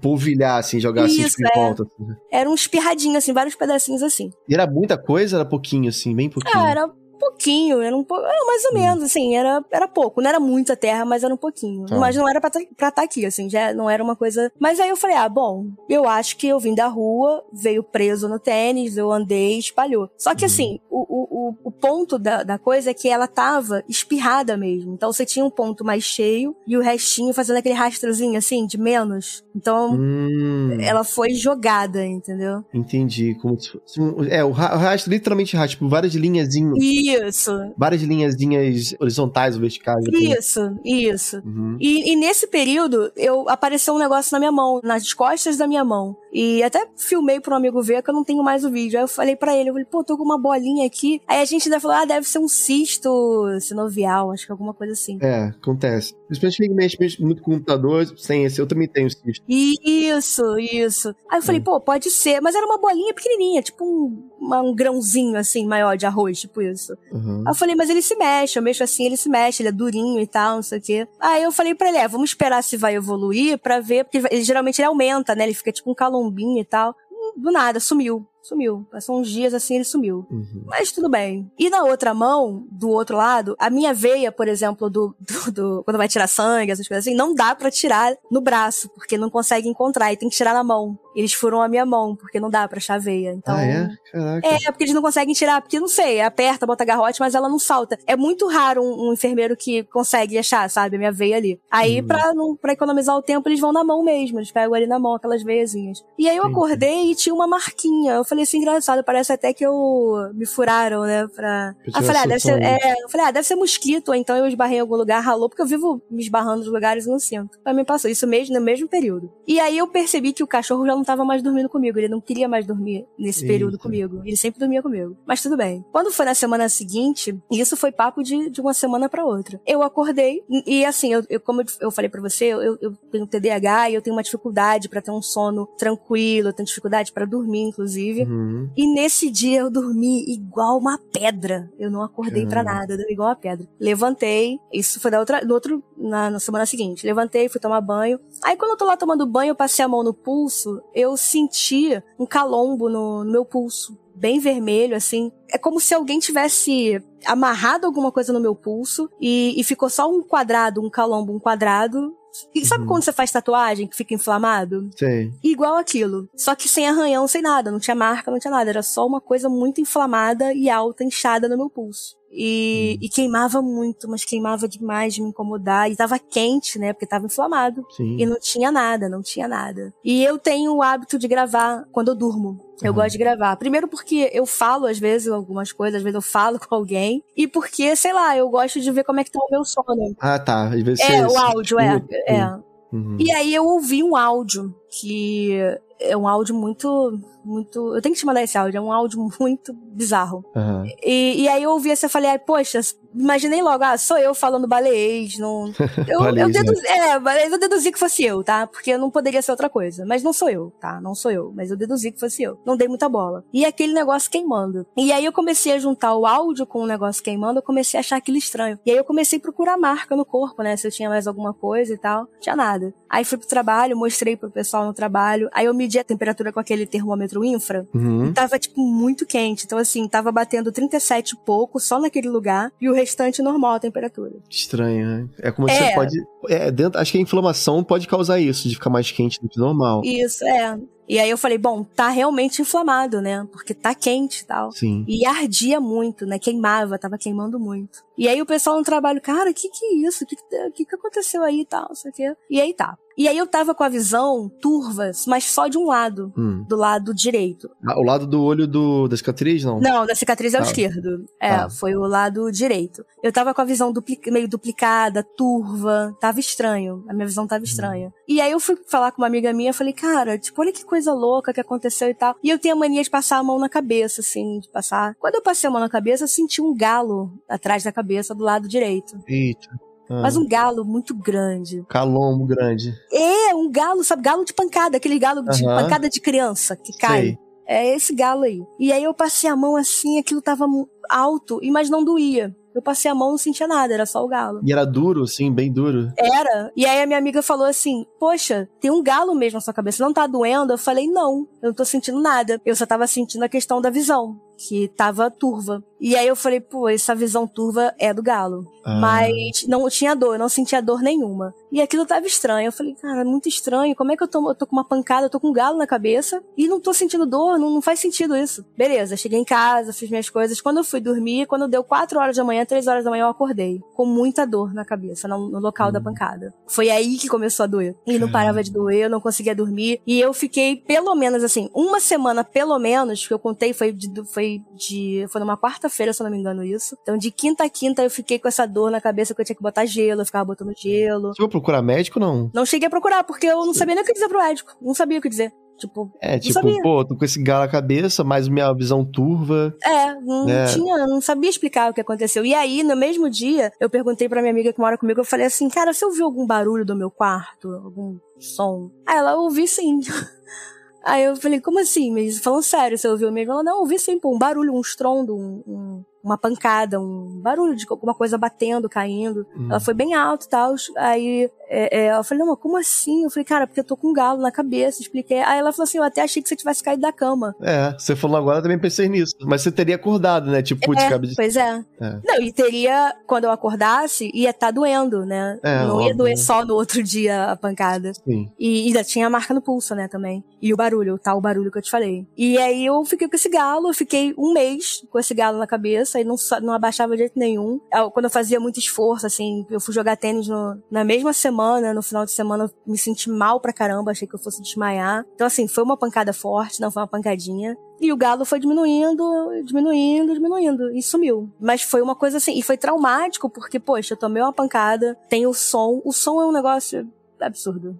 [SPEAKER 1] polvilhar, assim, jogar assim, Isso, assim tipo, é. volta. Assim.
[SPEAKER 2] Era um espirradinho, assim, vários pedacinhos assim.
[SPEAKER 1] E era muita coisa era pouquinho, assim, bem pouquinho?
[SPEAKER 2] Ah, era pouquinho, era um pouco, mais ou hum. menos, assim, era, era pouco, não era muita terra, mas era um pouquinho. Ah. Mas não era pra estar tá aqui, assim, já não era uma coisa. Mas aí eu falei, ah, bom, eu acho que eu vim da rua, veio preso no tênis, eu andei, espalhou. Só que uhum. assim, o, o, o ponto da, da coisa é que ela tava espirrada mesmo. Então você tinha um ponto mais cheio e o restinho fazendo aquele rastrozinho, assim, de menos. Então, hum. ela foi jogada, entendeu?
[SPEAKER 1] Entendi. Como se fosse, é, o rastro, literalmente rastro, tipo, várias linhazinhas.
[SPEAKER 2] Isso.
[SPEAKER 1] Várias linhazinhas horizontais ou verticais.
[SPEAKER 2] Assim. Isso, isso. Uhum. E, e, nesse período, eu apareceu um negócio na minha mão, nas costas da minha mão. E até filmei pro um amigo ver que eu não tenho mais o vídeo. Aí eu falei para ele, eu falei, pô, tô com uma bolinha aqui. Aí a gente ainda falou, ah, deve ser um cisto sinovial, acho que alguma coisa assim.
[SPEAKER 1] É, acontece. Principalmente mexe muito com computador, sem esse, eu também tenho cisto.
[SPEAKER 2] Isso, isso. Aí eu falei, é. pô, pode ser. Mas era uma bolinha pequenininha, tipo um, um grãozinho assim, maior de arroz, tipo isso. Uhum. Aí eu falei, mas ele se mexe, eu mexo assim, ele se mexe, ele é durinho e tal, não sei o quê. Aí eu falei pra ele, é, vamos esperar se vai evoluir pra ver, porque ele, geralmente ele aumenta, né? Ele fica tipo um calombinho e tal. Do nada, sumiu sumiu. Passou uns dias assim, ele sumiu. Uhum. Mas tudo bem. E na outra mão, do outro lado, a minha veia, por exemplo, do, do, do quando vai tirar sangue, essas coisas assim, não dá para tirar no braço, porque não consegue encontrar, e tem que tirar na mão. Eles furam a minha mão, porque não dá pra achar a veia. Então,
[SPEAKER 1] ah, é? Caraca.
[SPEAKER 2] É, porque eles não conseguem tirar, porque não sei, aperta, bota garrote, mas ela não salta. É muito raro um, um enfermeiro que consegue achar, sabe, a minha veia ali. Aí, uhum. pra, não, pra economizar o tempo, eles vão na mão mesmo, eles pegam ali na mão aquelas veiazinhas. E aí eu acordei e tinha uma marquinha. Eu falei, falei assim, engraçado, parece até que eu me furaram, né? Pra. Ah, falei, ah, deve ser. É, eu falei, ah, deve ser mosquito, ou então eu esbarrei em algum lugar, ralou, porque eu vivo me esbarrando nos lugares e não sinto. Aí me passou, isso mesmo no mesmo período. E aí eu percebi que o cachorro já não tava mais dormindo comigo, ele não queria mais dormir nesse Eita. período comigo. Ele sempre dormia comigo. Mas tudo bem. Quando foi na semana seguinte, e isso foi papo de, de uma semana para outra. Eu acordei, e, e assim, eu, eu, como eu falei para você, eu, eu tenho TDAH e eu tenho uma dificuldade para ter um sono tranquilo, eu tenho dificuldade para dormir, inclusive. Uhum. E nesse dia eu dormi igual uma pedra. Eu não acordei para nada, eu dormi igual uma pedra. Levantei, isso foi da outra, no outro, na, na semana seguinte. Levantei, fui tomar banho. Aí quando eu tô lá tomando banho, eu passei a mão no pulso, eu senti um calombo no, no meu pulso bem vermelho, assim. É como se alguém tivesse amarrado alguma coisa no meu pulso e, e ficou só um quadrado, um calombo, um quadrado. E sabe uhum. quando você faz tatuagem que fica inflamado?
[SPEAKER 1] Sim.
[SPEAKER 2] Igual aquilo. Só que sem arranhão, sem nada. Não tinha marca, não tinha nada. Era só uma coisa muito inflamada e alta, inchada no meu pulso. E, hum. e, queimava muito, mas queimava demais de me incomodar. E tava quente, né? Porque tava inflamado.
[SPEAKER 1] Sim.
[SPEAKER 2] E não tinha nada, não tinha nada. E eu tenho o hábito de gravar quando eu durmo. Eu uhum. gosto de gravar. Primeiro porque eu falo, às vezes, algumas coisas, às vezes eu falo com alguém. E porque, sei lá, eu gosto de ver como é que tá o meu sono.
[SPEAKER 1] Ah, tá. Às vezes
[SPEAKER 2] é, o áudio, é. é. Uhum. E aí eu ouvi um áudio que é um áudio muito muito. Eu tenho que te mandar esse áudio, é um áudio muito bizarro.
[SPEAKER 1] Uhum.
[SPEAKER 2] E, e aí eu ouvi essa e falei, poxa, imaginei logo, ah, sou eu falando baleês. Não... Eu, eu, deduzi, né? é, eu deduzi que fosse eu, tá? Porque não poderia ser outra coisa. Mas não sou eu, tá? Não sou eu. Mas eu deduzi que fosse eu. Não dei muita bola. E aquele negócio queimando. E aí eu comecei a juntar o áudio com o negócio queimando, eu comecei a achar aquilo estranho. E aí eu comecei a procurar marca no corpo, né? Se eu tinha mais alguma coisa e tal. Não tinha nada. Aí fui pro trabalho, mostrei pro pessoal no trabalho. Aí eu medi a temperatura com aquele termômetro infra.
[SPEAKER 1] Uhum.
[SPEAKER 2] E tava, tipo, muito quente. Então, assim, tava batendo 37 e pouco só naquele lugar. E o restante normal a temperatura.
[SPEAKER 1] Estranho, né? É como é. você pode. É, dentro, acho que a inflamação pode causar isso, de ficar mais quente do que normal.
[SPEAKER 2] Isso, é. E aí eu falei, bom, tá realmente inflamado, né? Porque tá quente e tal.
[SPEAKER 1] Sim.
[SPEAKER 2] E ardia muito, né? Queimava, tava queimando muito. E aí o pessoal no trabalho, cara, que que é isso? O que que, que aconteceu aí e tal, sei o quê. E aí tá. E aí eu tava com a visão turva, mas só de um lado,
[SPEAKER 1] hum.
[SPEAKER 2] do lado direito.
[SPEAKER 1] Ah, o lado do olho do, da cicatriz, não?
[SPEAKER 2] Não, da cicatriz é o ah. esquerdo. É, ah. foi o lado direito. Eu tava com a visão dupli meio duplicada, turva, tava estranho. A minha visão tava hum. estranha. E aí eu fui falar com uma amiga minha, falei, cara, tipo, olha que coisa louca que aconteceu e tal. E eu tenho a mania de passar a mão na cabeça, assim, de passar. Quando eu passei a mão na cabeça, eu senti um galo atrás da cabeça, do lado direito.
[SPEAKER 1] Eita.
[SPEAKER 2] Ah. Mas um galo muito grande.
[SPEAKER 1] Calombo grande.
[SPEAKER 2] É, um galo, sabe? Galo de pancada, aquele galo de pancada de criança que cai. Sei. É esse galo aí. E aí eu passei a mão assim, aquilo tava alto, mas não doía. Eu passei a mão, não sentia nada, era só o galo.
[SPEAKER 1] E era duro, assim, bem duro?
[SPEAKER 2] Era. E aí a minha amiga falou assim: Poxa, tem um galo mesmo na sua cabeça, não tá doendo? Eu falei: Não, eu não tô sentindo nada. Eu só tava sentindo a questão da visão que tava turva. E aí eu falei, pô, essa visão turva é do galo. Ah. Mas não tinha dor, eu não sentia dor nenhuma. E aquilo tava estranho. Eu falei, cara, muito estranho. Como é que eu tô, eu tô com uma pancada, eu tô com um galo na cabeça e não tô sentindo dor? Não, não faz sentido isso. Beleza, cheguei em casa, fiz minhas coisas. Quando eu fui dormir, quando deu 4 horas da manhã, 3 horas da manhã, eu acordei. Com muita dor na cabeça, no, no local hum. da pancada. Foi aí que começou a doer. E não parava de doer, eu não conseguia dormir. E eu fiquei, pelo menos assim, uma semana, pelo menos, que eu contei, foi, de, foi de. Foi numa quarta-feira, se eu não me engano, isso. Então, de quinta a quinta, eu fiquei com essa dor na cabeça que eu tinha que botar gelo, eu ficava botando gelo.
[SPEAKER 1] Você foi procurar médico não?
[SPEAKER 2] Não cheguei a procurar, porque eu não sabia nem o que dizer pro médico. Não sabia o que dizer. Tipo,
[SPEAKER 1] é, tipo, pô, tô com esse galo na cabeça, mais minha visão turva.
[SPEAKER 2] É, não né? tinha, não sabia explicar o que aconteceu. E aí, no mesmo dia, eu perguntei pra minha amiga que mora comigo, eu falei assim, cara, você ouviu algum barulho do meu quarto? Algum som? Aí ela, ouvi sim. Aí eu falei, como assim? Mas falando sério, você ouviu mesmo? Ela, não, ouvi sim, pô, um barulho, um estrondo, um, um uma pancada, um barulho de alguma coisa batendo, caindo. Hum. Ela foi bem alto e tal. Aí é, é, eu falei, não, mas como assim? Eu falei, cara, porque eu tô com um galo na cabeça, expliquei. Aí ela falou assim, eu até achei que você tivesse caído da cama.
[SPEAKER 1] É, você falou agora, eu também pensei nisso. Mas você teria acordado, né? Tipo,
[SPEAKER 2] é,
[SPEAKER 1] de cabeça.
[SPEAKER 2] Pois é. é. Não, e teria, quando eu acordasse, ia estar tá doendo, né?
[SPEAKER 1] É,
[SPEAKER 2] não
[SPEAKER 1] óbvio.
[SPEAKER 2] ia doer só no outro dia a pancada.
[SPEAKER 1] Sim.
[SPEAKER 2] E ainda tinha a marca no pulso, né, também. E o barulho, o tal barulho que eu te falei. E aí eu fiquei com esse galo, eu fiquei um mês com esse galo na cabeça e não, não abaixava de jeito nenhum. Quando eu fazia muito esforço, assim, eu fui jogar tênis no, na mesma semana, no final de semana eu me senti mal pra caramba, achei que eu fosse desmaiar. Então, assim, foi uma pancada forte, não foi uma pancadinha. E o galo foi diminuindo, diminuindo, diminuindo. E sumiu. Mas foi uma coisa assim. E foi traumático, porque, poxa, eu tomei uma pancada, tem o som. O som é um negócio absurdo.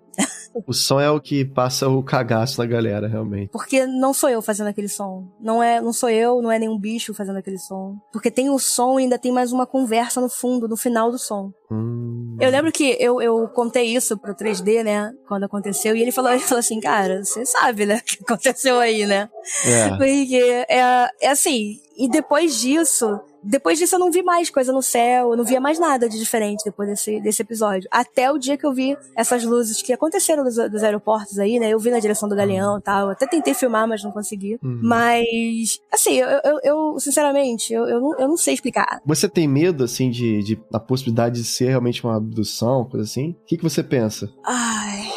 [SPEAKER 1] O som é o que passa o cagaço na galera, realmente.
[SPEAKER 2] Porque não sou eu fazendo aquele som. Não é, não sou eu, não é nenhum bicho fazendo aquele som. Porque tem o som e ainda tem mais uma conversa no fundo, no final do som.
[SPEAKER 1] Hum.
[SPEAKER 2] Eu lembro que eu, eu contei isso pro 3D, né? Quando aconteceu, e ele falou, ele falou assim, cara, você sabe, né? O que aconteceu aí, né? É. Porque é, é assim, e depois disso, depois disso eu não vi mais coisa no céu, eu não via mais nada de diferente depois desse, desse episódio. Até o dia que eu vi essas luzes que aconteceram dos, dos aeroportos aí, né? Eu vi na direção do Galeão e tal. Eu até tentei filmar, mas não consegui. Uhum. Mas, assim, eu, eu, eu sinceramente, eu, eu, não, eu não sei explicar.
[SPEAKER 1] Você tem medo, assim, de, de da possibilidade de ser realmente uma abdução, coisa assim? O que, que você pensa?
[SPEAKER 2] Ai.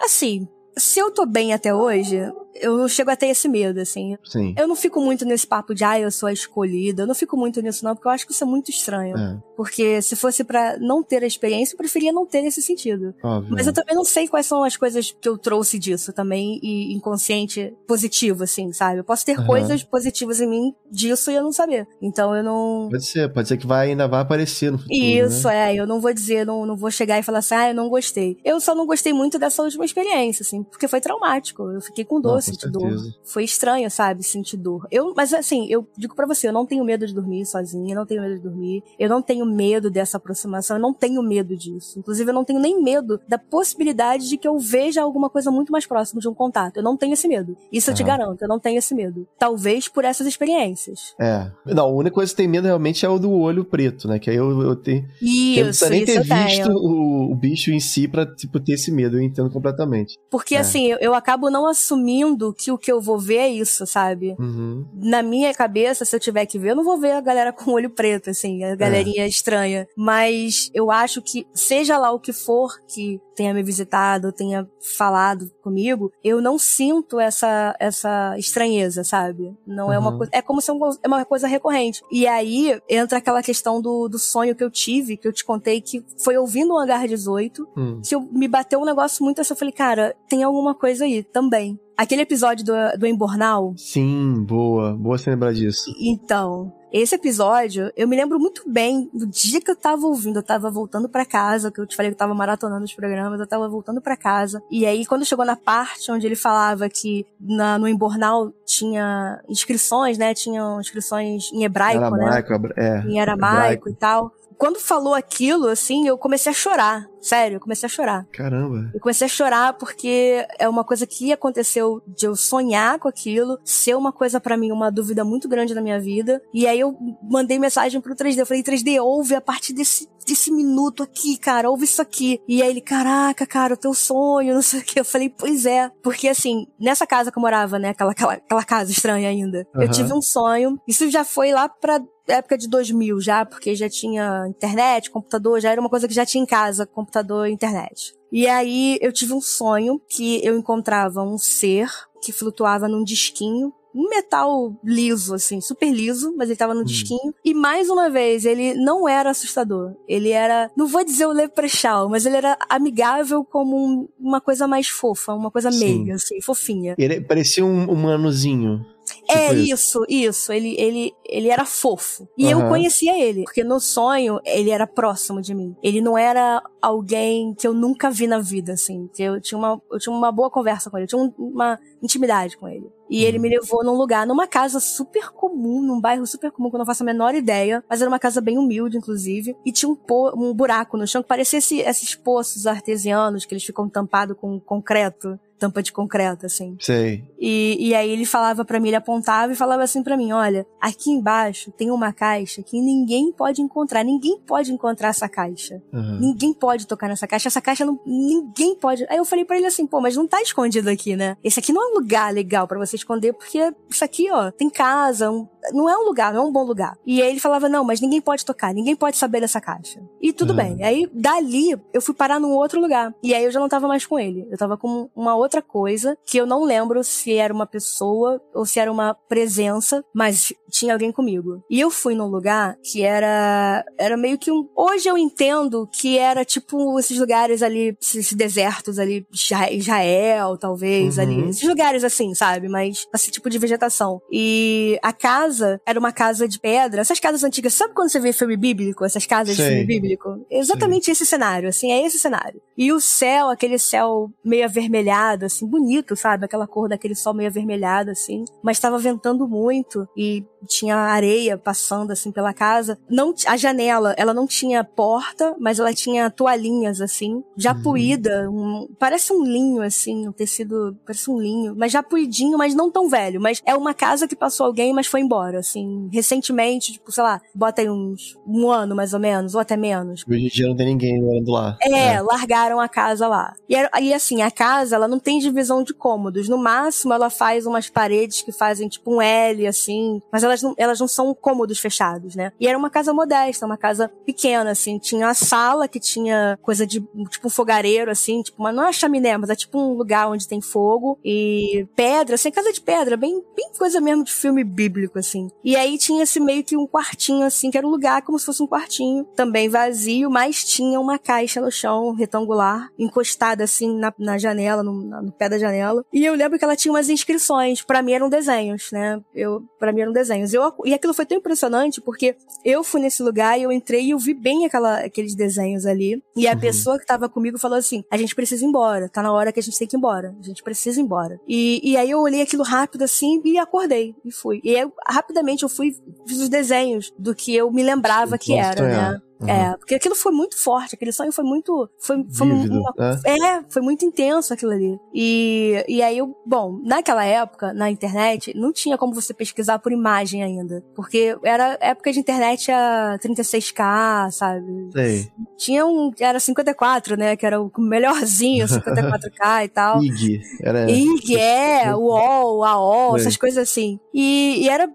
[SPEAKER 2] Assim, se eu tô bem até hoje, eu chego a ter esse medo, assim.
[SPEAKER 1] Sim.
[SPEAKER 2] Eu não fico muito nesse papo de, ah, eu sou a escolhida. Eu não fico muito nisso, não, porque eu acho que isso é muito estranho. É. Porque se fosse para não ter a experiência, eu preferia não ter esse sentido.
[SPEAKER 1] Óbvio.
[SPEAKER 2] Mas eu também não sei quais são as coisas que eu trouxe disso também, e inconsciente positivo, assim, sabe? Eu posso ter uhum. coisas positivas em mim disso e eu não saber. Então eu não.
[SPEAKER 1] Pode ser, pode ser que vai, ainda vai aparecer no futuro.
[SPEAKER 2] Isso,
[SPEAKER 1] né?
[SPEAKER 2] é. Eu não vou dizer, não, não vou chegar e falar assim, ah, eu não gostei. Eu só não gostei muito dessa última experiência, assim, porque foi traumático. Eu fiquei com dor, senti dor foi estranho, sabe? Sentir dor. Eu, mas assim, eu digo para você, eu não tenho medo de dormir sozinha, eu não tenho medo de dormir. Eu não tenho medo dessa aproximação, eu não tenho medo disso. Inclusive, eu não tenho nem medo da possibilidade de que eu veja alguma coisa muito mais próxima de um contato. Eu não tenho esse medo. Isso eu te garanto, eu não tenho esse medo. Talvez por essas experiências.
[SPEAKER 1] É. Não, a única coisa que tem medo realmente é o do olho preto, né? Que aí eu, eu tenho. Isso, eu não precisa nem ter visto o, o, bicho em si pra, tipo, ter esse medo. Eu entendo completamente.
[SPEAKER 2] Porque, é. assim, eu, eu acabo não assumindo que o que eu vou ver isso, sabe?
[SPEAKER 1] Uhum.
[SPEAKER 2] Na minha cabeça, se eu tiver que ver, eu não vou ver a galera com olho preto, assim, a galerinha é. estranha. Mas eu acho que, seja lá o que for que tenha me visitado, tenha falado comigo, eu não sinto essa, essa estranheza, sabe? Não uhum. é uma coisa. É como se é uma coisa recorrente. E aí entra aquela questão do, do sonho que eu tive, que eu te contei, que foi ouvindo o Hangar 18,
[SPEAKER 1] hum.
[SPEAKER 2] que eu, me bateu um negócio muito assim. Eu falei, cara, tem alguma coisa aí também. Aquele episódio do, do Embornal.
[SPEAKER 1] Sim, boa. Boa você lembrar disso.
[SPEAKER 2] Então, esse episódio, eu me lembro muito bem do dia que eu tava ouvindo, eu tava voltando para casa, que eu te falei que eu tava maratonando os programas, eu tava voltando para casa. E aí, quando chegou na parte onde ele falava que na, no Embornal tinha inscrições, né? Tinham inscrições em hebraico,
[SPEAKER 1] aramaico,
[SPEAKER 2] né?
[SPEAKER 1] É,
[SPEAKER 2] em aramaico hebraico. e tal quando falou aquilo, assim, eu comecei a chorar. Sério, eu comecei a chorar.
[SPEAKER 1] Caramba.
[SPEAKER 2] Eu comecei a chorar porque é uma coisa que aconteceu de eu sonhar com aquilo, ser uma coisa para mim, uma dúvida muito grande na minha vida. E aí eu mandei mensagem pro 3D. Eu falei, 3D, ouve a partir desse, desse minuto aqui, cara, ouve isso aqui. E aí ele, caraca, cara, o teu sonho, não sei o que. Eu falei, pois é. Porque assim, nessa casa que eu morava, né, aquela, aquela, aquela casa estranha ainda, uhum. eu tive um sonho. Isso já foi lá pra época de 2000 já, porque já tinha internet, computador, já era uma coisa que já tinha em casa, computador e internet. E aí eu tive um sonho que eu encontrava um ser que flutuava num disquinho um metal liso, assim, super liso, mas ele tava no hum. disquinho. E mais uma vez, ele não era assustador. Ele era, não vou dizer o leprechaun, mas ele era amigável como um, uma coisa mais fofa, uma coisa Sim. meiga, assim, fofinha.
[SPEAKER 1] Ele parecia um humanozinho.
[SPEAKER 2] Tipo é isso, isso. Ele, ele, ele era fofo. E uhum. eu conhecia ele, porque no sonho ele era próximo de mim. Ele não era alguém que eu nunca vi na vida, assim. Que eu tinha uma, eu tinha uma boa conversa com ele, eu tinha uma intimidade com ele. E ele uhum. me levou num lugar, numa casa super comum, num bairro super comum, que eu não faço a menor ideia, mas era uma casa bem humilde, inclusive, e tinha um, po um buraco no chão que parecia esse, esses poços artesianos que eles ficam tampados com concreto tampa de concreto, assim.
[SPEAKER 1] Sei.
[SPEAKER 2] E, e aí ele falava para mim, ele apontava e falava assim para mim, olha, aqui embaixo tem uma caixa que ninguém pode encontrar, ninguém pode encontrar essa caixa. Uhum. Ninguém pode tocar nessa caixa, essa caixa não, ninguém pode. Aí eu falei para ele assim, pô, mas não tá escondido aqui, né? Esse aqui não é um lugar legal para você esconder, porque isso aqui, ó, tem casa, um, não é um lugar, não é um bom lugar. E aí ele falava, não, mas ninguém pode tocar, ninguém pode saber dessa caixa. E tudo uhum. bem. Aí, dali, eu fui parar num outro lugar. E aí eu já não tava mais com ele. Eu tava com uma outra coisa, que eu não lembro se era uma pessoa ou se era uma presença, mas tinha alguém comigo. E eu fui num lugar que era, era meio que um, hoje eu entendo que era tipo esses lugares ali, esses desertos ali, Israel, talvez, uhum. ali, esses lugares assim, sabe? Mas, esse tipo de vegetação. E a casa casa era uma casa de pedra. Essas casas antigas, sabe quando você vê filme bíblico? Essas casas Sei. de filme bíblico? Exatamente Sei. esse cenário, assim, é esse cenário. E o céu, aquele céu meio avermelhado, assim, bonito, sabe? Aquela cor daquele sol meio avermelhado, assim. Mas estava ventando muito e tinha areia passando assim pela casa. Não, a janela, ela não tinha porta, mas ela tinha toalhinhas assim, já uhum. puída, um, parece um linho assim, um tecido, parece um linho, mas já puidinho, mas não tão velho, mas é uma casa que passou alguém, mas foi embora, assim, recentemente, tipo, sei lá, bota aí uns um ano mais ou menos, ou até menos.
[SPEAKER 1] Hoje em dia não tem ninguém morando lá.
[SPEAKER 2] É, é, largaram a casa lá. E, e assim, a casa, ela não tem divisão de cômodos, no máximo ela faz umas paredes que fazem tipo um L, assim, mas elas não, elas não são cômodos fechados, né? E era uma casa modesta, uma casa pequena, assim. Tinha a sala que tinha coisa de, tipo, um fogareiro, assim, tipo, uma, não é chaminé, mas é tipo um lugar onde tem fogo e pedra, assim, casa de pedra, bem, bem coisa mesmo de filme bíblico, assim. E aí tinha esse meio que um quartinho, assim, que era um lugar como se fosse um quartinho, também vazio, mas tinha uma caixa no chão, retangular, encostada, assim, na, na janela, no, no pé da janela. E eu lembro que ela tinha umas inscrições, para mim eram desenhos, né? Eu, para mim eram desenhos. Eu, e aquilo foi tão impressionante porque eu fui nesse lugar e eu entrei e eu vi bem aquela, aqueles desenhos ali. E a uhum. pessoa que tava comigo falou assim: a gente precisa ir embora, tá na hora que a gente tem que ir embora, a gente precisa ir embora. E, e aí eu olhei aquilo rápido assim e acordei e fui. E aí, rapidamente eu fui, fiz os desenhos do que eu me lembrava que era, né? Uhum. É, porque aquilo foi muito forte, aquele sonho foi muito. Foi, foi Vívido, uma, é? é? foi muito intenso aquilo ali. E, e aí, eu, bom, naquela época, na internet, não tinha como você pesquisar por imagem ainda. Porque era época de internet a 36K, sabe?
[SPEAKER 1] Sei.
[SPEAKER 2] Tinha um. Era 54, né? Que era o melhorzinho, 54K e tal.
[SPEAKER 1] IG. Era...
[SPEAKER 2] IG, é, o UOL, AOL, essas coisas assim. E, e era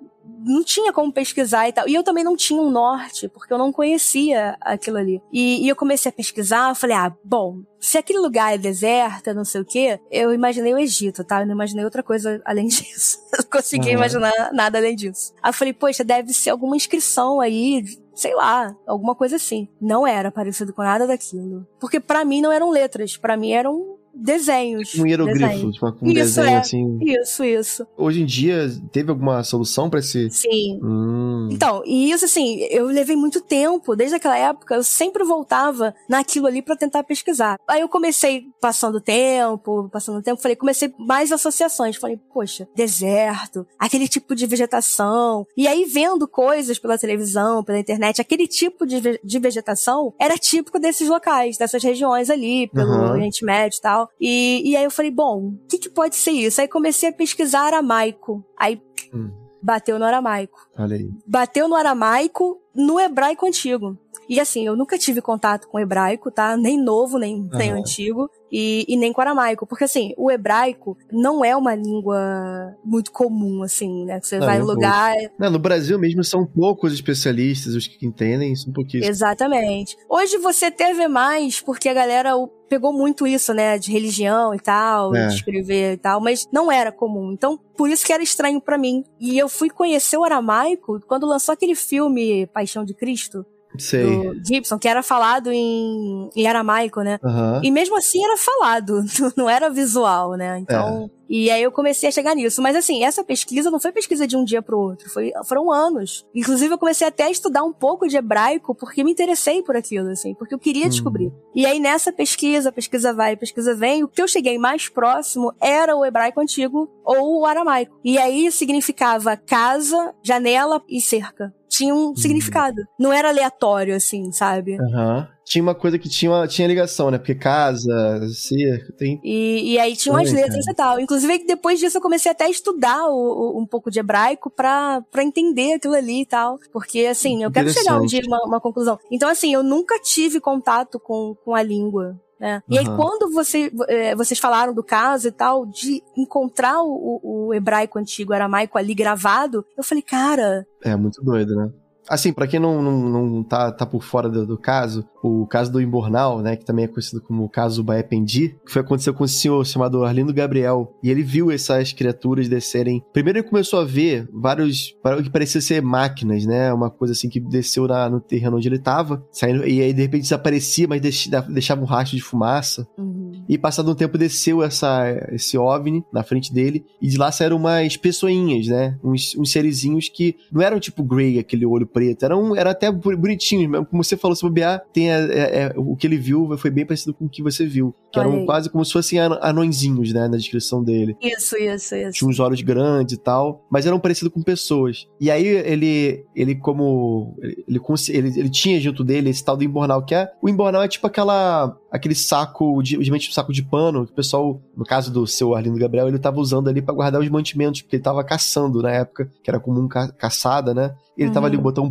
[SPEAKER 2] não tinha como pesquisar e tal. E eu também não tinha um norte, porque eu não conhecia aquilo ali. E, e eu comecei a pesquisar, eu falei, ah, bom, se aquele lugar é deserto, não sei o quê, eu imaginei o Egito, tá? Eu não imaginei outra coisa além disso. não consegui uhum. imaginar nada além disso. Aí eu falei, poxa, deve ser alguma inscrição aí, sei lá, alguma coisa assim. Não era parecido com nada daquilo. Porque para mim não eram letras, para mim eram desenhos.
[SPEAKER 1] Um hieroglifo, tipo, um isso, desenho é. assim.
[SPEAKER 2] Isso, isso.
[SPEAKER 1] Hoje em dia, teve alguma solução para esse?
[SPEAKER 2] Sim.
[SPEAKER 1] Hum.
[SPEAKER 2] Então, e isso assim, eu levei muito tempo, desde aquela época, eu sempre voltava naquilo ali para tentar pesquisar. Aí eu comecei passando tempo, passando tempo, falei, comecei mais associações. Falei, poxa, deserto, aquele tipo de vegetação. E aí vendo coisas pela televisão, pela internet, aquele tipo de, de vegetação era típico desses locais, dessas regiões ali, pelo uhum. Oriente Médio e tal. E, e aí eu falei, bom, o que, que pode ser isso? Aí comecei a pesquisar aramaico. Aí hum. bateu no aramaico.
[SPEAKER 1] Olha aí.
[SPEAKER 2] Bateu no aramaico, no hebraico antigo. E assim, eu nunca tive contato com hebraico, tá? Nem novo, nem, uhum. nem antigo e, e nem com aramaico. Porque, assim, o hebraico não é uma língua muito comum, assim, né? Que você não, vai em lugar.
[SPEAKER 1] Não, no Brasil mesmo são poucos especialistas, os que entendem, são pouquíssimos.
[SPEAKER 2] Exatamente. Hoje você teve mais, porque a galera pegou muito isso, né, de religião e tal, é. de escrever e tal, mas não era comum. Então, por isso que era estranho para mim. E eu fui conhecer o aramaico quando lançou aquele filme Paixão de Cristo.
[SPEAKER 1] Sei.
[SPEAKER 2] do Gibson, que era falado em, em aramaico, né?
[SPEAKER 1] Uhum.
[SPEAKER 2] E mesmo assim era falado, não era visual, né? Então. É. E aí eu comecei a chegar nisso. Mas assim, essa pesquisa não foi pesquisa de um dia pro outro, foi, foram anos. Inclusive eu comecei até a estudar um pouco de hebraico porque me interessei por aquilo, assim, porque eu queria hum. descobrir. E aí nessa pesquisa, pesquisa vai, pesquisa vem, o que eu cheguei mais próximo era o hebraico antigo ou o aramaico. E aí significava casa, janela e cerca tinha um hum. significado. Não era aleatório, assim, sabe?
[SPEAKER 1] Aham. Uhum tinha uma coisa que tinha, tinha ligação, né? Porque casa, cerca, tem.
[SPEAKER 2] E, e aí tinha umas letras e tal. Inclusive, depois disso eu comecei até a estudar o, o, um pouco de hebraico pra, pra entender aquilo ali e tal. Porque, assim, eu quero chegar um dia a uma, uma conclusão. Então, assim, eu nunca tive contato com, com a língua. Né? E aí, quando você, é, vocês falaram do caso e tal, de encontrar o, o, hebraico antigo, aramaico ali gravado, eu falei, cara.
[SPEAKER 1] É muito doido, né? Assim, para quem não, não, não tá, tá por fora do, do, caso, o caso do Imbornal, né, que também é conhecido como o caso Baependi, que foi aconteceu com um senhor chamado Arlindo Gabriel, e ele viu essas criaturas descerem. Primeiro ele começou a ver vários, que parecia ser máquinas, né, uma coisa assim que desceu na, no terreno onde ele tava, saindo, e aí de repente desaparecia, mas deixava um rastro de fumaça. Uhum. E passado um tempo desceu essa, esse OVNI na frente dele, e de lá saíram umas pessoinhas, né, uns, uns serizinhos que não eram tipo Grey, aquele olho preto. Era, um, era até bonitinho, como você falou, se bobear, tem a, a, o que ele viu foi bem parecido com o que você viu. Que eram quase como se fossem anõezinhos, né? Na descrição dele.
[SPEAKER 2] Isso, isso, isso.
[SPEAKER 1] Tinha uns olhos grandes e tal, mas eram parecidos com pessoas. E aí ele, ele como. Ele, ele, ele tinha junto dele esse tal do imbornal, que é. O imbornal é tipo aquela aquele saco de, geralmente um saco de pano, que o pessoal, no caso do seu Arlindo Gabriel, ele tava usando ali para guardar os mantimentos, porque ele tava caçando na época, que era comum ca caçada, né? Ele uhum. tava ali, uhum. botou um,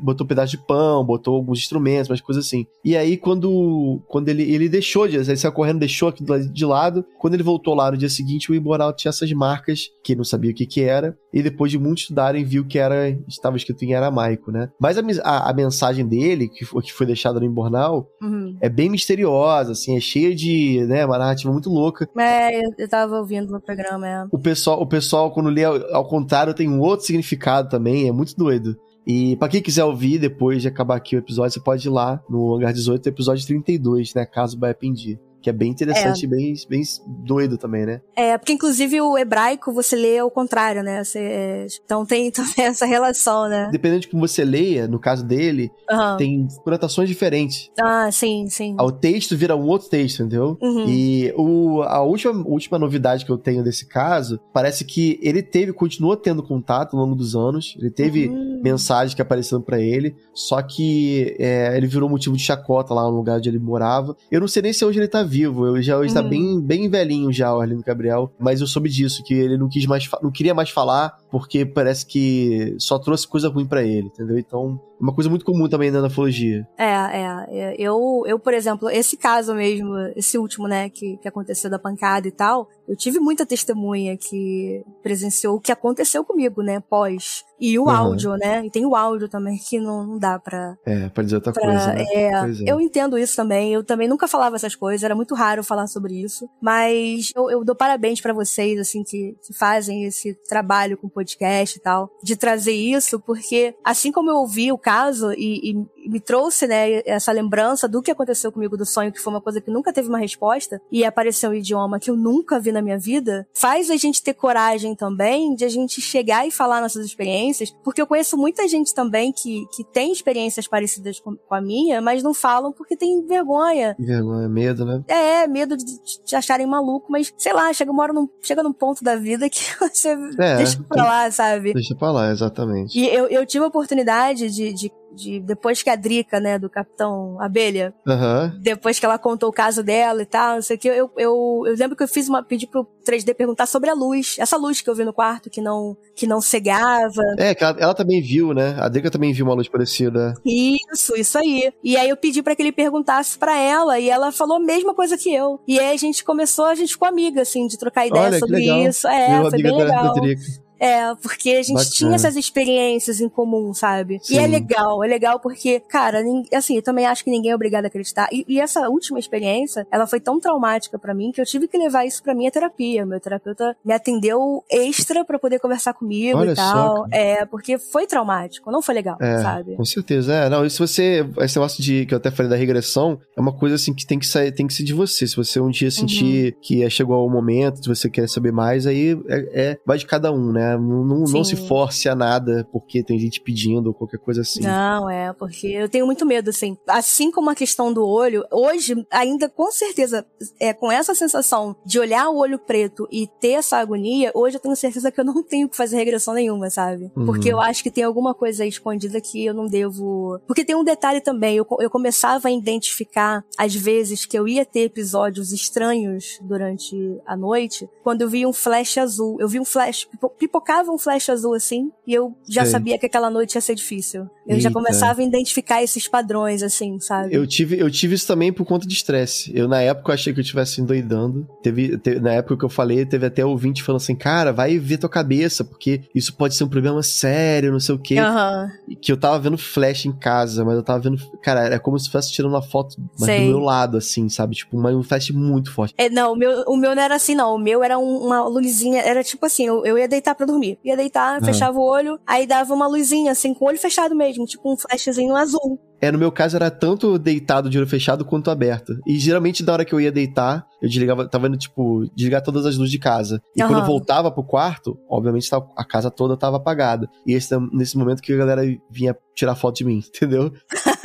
[SPEAKER 1] botou um pedaço de pão, botou alguns instrumentos, umas coisas assim. E aí, quando, quando ele, ele deixou, ele saiu correndo, deixou aquilo de lado. Quando ele voltou lá no dia seguinte, o Immoral tinha essas marcas, que ele não sabia o que que era. E depois de muito estudarem, viu que era estava escrito em aramaico, né? Mas a, a, a mensagem dele, que foi, que foi deixada no Imbornal, uhum. é bem misteriosa, assim, é cheia de, né, uma narrativa muito louca.
[SPEAKER 2] É, eu, eu tava ouvindo no programa, é.
[SPEAKER 1] O pessoal, o pessoal quando lê ao, ao contrário, tem um outro significado também, é muito doido. E para quem quiser ouvir depois de acabar aqui o episódio, você pode ir lá no Hangar 18, episódio 32, né? Caso vai pedir que é bem interessante é. e bem, bem doido também, né?
[SPEAKER 2] É, porque inclusive o hebraico você lê ao contrário, né? Você, então tem também essa relação, né?
[SPEAKER 1] Dependendo de como você leia, no caso dele, uhum. tem conotações diferentes.
[SPEAKER 2] Ah, sim, sim.
[SPEAKER 1] O texto vira um outro texto, entendeu? Uhum. E o, a última, última novidade que eu tenho desse caso, parece que ele teve, continuou tendo contato ao longo dos anos, ele teve uhum. mensagens que apareceram para ele, só que é, ele virou motivo de chacota lá no lugar onde ele morava. Eu não sei nem se hoje ele tá vivo vivo. Eu já está uhum. bem, bem velhinho já, o Arlindo Gabriel. Mas eu soube disso, que ele não quis mais, não queria mais falar, porque parece que só trouxe coisa ruim para ele, entendeu? Então, uma coisa muito comum também na ufologia.
[SPEAKER 2] É, é, é. Eu, eu, por exemplo, esse caso mesmo, esse último, né, que, que aconteceu da pancada e tal, eu tive muita testemunha que presenciou o que aconteceu comigo, né, pós. E o uhum. áudio, né? E tem o áudio também que não, não dá pra.
[SPEAKER 1] É, pra dizer outra pra, coisa. Né?
[SPEAKER 2] É, é, eu entendo isso também. Eu também nunca falava essas coisas, era muito raro falar sobre isso. Mas eu, eu dou parabéns para vocês, assim, que, que fazem esse trabalho com podcast e tal, de trazer isso, porque assim como eu ouvi o caso e, e me trouxe, né, essa lembrança do que aconteceu comigo do sonho, que foi uma coisa que nunca teve uma resposta, e apareceu um idioma que eu nunca vi na minha vida, faz a gente ter coragem também de a gente chegar e falar nossas experiências, porque eu conheço muita gente também que, que tem experiências parecidas com, com a minha, mas não falam porque tem vergonha.
[SPEAKER 1] Vergonha, medo, né?
[SPEAKER 2] É, medo de te acharem maluco, mas sei lá, chega uma hora num, chega num ponto da vida que você é, deixa pra lá, sabe?
[SPEAKER 1] Deixa pra lá, exatamente.
[SPEAKER 2] E eu, eu tive a oportunidade de, de de depois que a Drica, né, do Capitão Abelha,
[SPEAKER 1] uhum.
[SPEAKER 2] depois que ela contou o caso dela e tal, não sei o que, eu, eu, eu lembro que eu fiz uma, pedi pro 3D perguntar sobre a luz, essa luz que eu vi no quarto que não, que não cegava.
[SPEAKER 1] É, que ela, ela também viu, né, a Drica também viu uma luz parecida.
[SPEAKER 2] Isso, isso aí. E aí eu pedi para que ele perguntasse para ela e ela falou a mesma coisa que eu. E aí a gente começou, a gente ficou amiga, assim, de trocar ideia Olha, sobre isso. É, Virou foi bem legal. Da Drica. É, porque a gente Bacana. tinha essas experiências em comum, sabe? Sim. E é legal, é legal porque, cara, assim, eu também acho que ninguém é obrigado a acreditar. E, e essa última experiência, ela foi tão traumática para mim que eu tive que levar isso pra minha terapia. Meu terapeuta me atendeu extra para poder conversar comigo Olha e tal. Só, é, porque foi traumático, não foi legal, é, sabe?
[SPEAKER 1] Com certeza, é. Não, e se você. Esse negócio de que eu até falei da regressão, é uma coisa assim que tem que sair, tem que ser de você. Se você um dia sentir uhum. que chegou o momento, se você quer saber mais, aí é, é vai de cada um, né? Não, não, não, se force a nada porque tem gente pedindo ou qualquer coisa assim.
[SPEAKER 2] Não, é, porque eu tenho muito medo, assim. Assim como a questão do olho, hoje, ainda com certeza, é com essa sensação de olhar o olho preto e ter essa agonia, hoje eu tenho certeza que eu não tenho que fazer regressão nenhuma, sabe? Uhum. Porque eu acho que tem alguma coisa aí escondida que eu não devo. Porque tem um detalhe também, eu, eu começava a identificar, às vezes, que eu ia ter episódios estranhos durante a noite, quando eu vi um flash azul. Eu vi um flash, pipocava um flash azul assim, e eu já Sei. sabia que aquela noite ia ser difícil. Eu Eita. já começava a identificar esses padrões, assim, sabe?
[SPEAKER 1] Eu tive, eu tive isso também por conta de estresse. Eu, na época, eu achei que eu estivesse endoidando. Teve, na época que eu falei, teve até ouvinte falando assim, cara, vai ver tua cabeça, porque isso pode ser um problema sério, não sei o quê.
[SPEAKER 2] Uhum.
[SPEAKER 1] Que eu tava vendo flash em casa, mas eu tava vendo. Cara, era como se estivesse tirando uma foto mas do meu lado, assim, sabe? Tipo, um flash muito forte.
[SPEAKER 2] É, não, o meu, o meu não era assim, não. O meu era um, uma luzinha, era tipo assim, eu, eu ia deitar pra dormir. Ia deitar, uhum. fechava o olho, aí dava uma luzinha, assim, com o olho fechado mesmo, tipo um flashzinho azul.
[SPEAKER 1] É, no meu caso era tanto deitado de olho fechado quanto aberto. E geralmente, da hora que eu ia deitar, eu desligava, tava indo, tipo, desligar todas as luzes de casa. E uhum. quando eu voltava pro quarto, obviamente a casa toda tava apagada. E esse, nesse momento que a galera vinha tirar foto de mim, entendeu?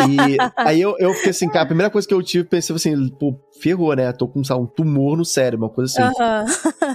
[SPEAKER 1] E aí eu, eu fiquei assim, cara, a primeira coisa que eu tive, pensei assim, pô, ferrou, né? Tô com sabe, um tumor no cérebro, uma coisa assim.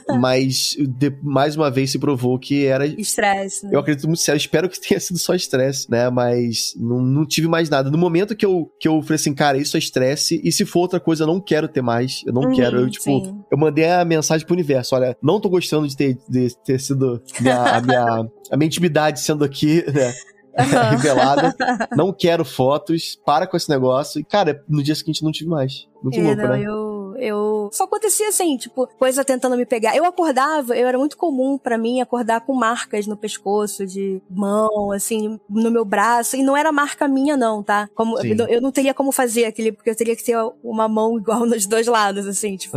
[SPEAKER 1] Mas de, mais uma vez se provou que era.
[SPEAKER 2] Estresse. Né?
[SPEAKER 1] Eu acredito muito sério, espero que tenha sido só estresse, né? Mas não, não tive mais nada. No momento que eu, que eu falei assim, cara, isso é estresse, e se for outra coisa, eu não quero ter mais. Eu não uhum, quero. Eu, tipo, sim. eu mandei a mensagem pro universo: olha, não tô gostando de ter, de ter sido minha, a, minha, a minha intimidade sendo aqui, né? uhum. revelada. Não quero fotos, para com esse negócio. E, cara, no dia seguinte não tive mais. Muito é, louco, não,
[SPEAKER 2] né? Eu eu. Só acontecia assim, tipo, coisa tentando me pegar. Eu acordava, eu era muito comum para mim acordar com marcas no pescoço, de mão, assim, no meu braço. E não era marca minha, não, tá? Como, eu, eu, não teria como fazer aquele, porque eu teria que ter uma mão igual nos dois lados, assim, tipo.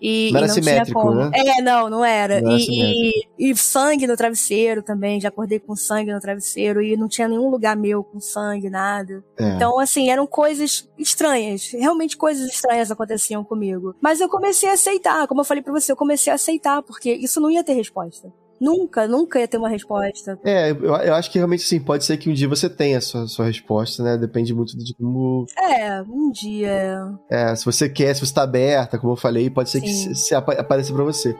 [SPEAKER 2] E,
[SPEAKER 1] não era e não simétrico, né?
[SPEAKER 2] É, não, não era. Não e, e, e, sangue no travesseiro também. Já acordei com sangue no travesseiro e não tinha nenhum lugar meu com sangue, nada. É. Então, assim, eram coisas estranhas. Realmente coisas estranhas aconteciam comigo. Mas eu comecei a aceitar. Como eu falei pra você, eu comecei a aceitar, porque isso não ia ter resposta. Nunca, nunca ia ter uma resposta.
[SPEAKER 1] É, eu, eu acho que realmente sim, pode ser que um dia você tenha a sua, sua resposta, né? Depende muito de como.
[SPEAKER 2] É, um dia.
[SPEAKER 1] É, se você quer, se você tá aberta, como eu falei, pode ser sim. que se, se apareça pra você.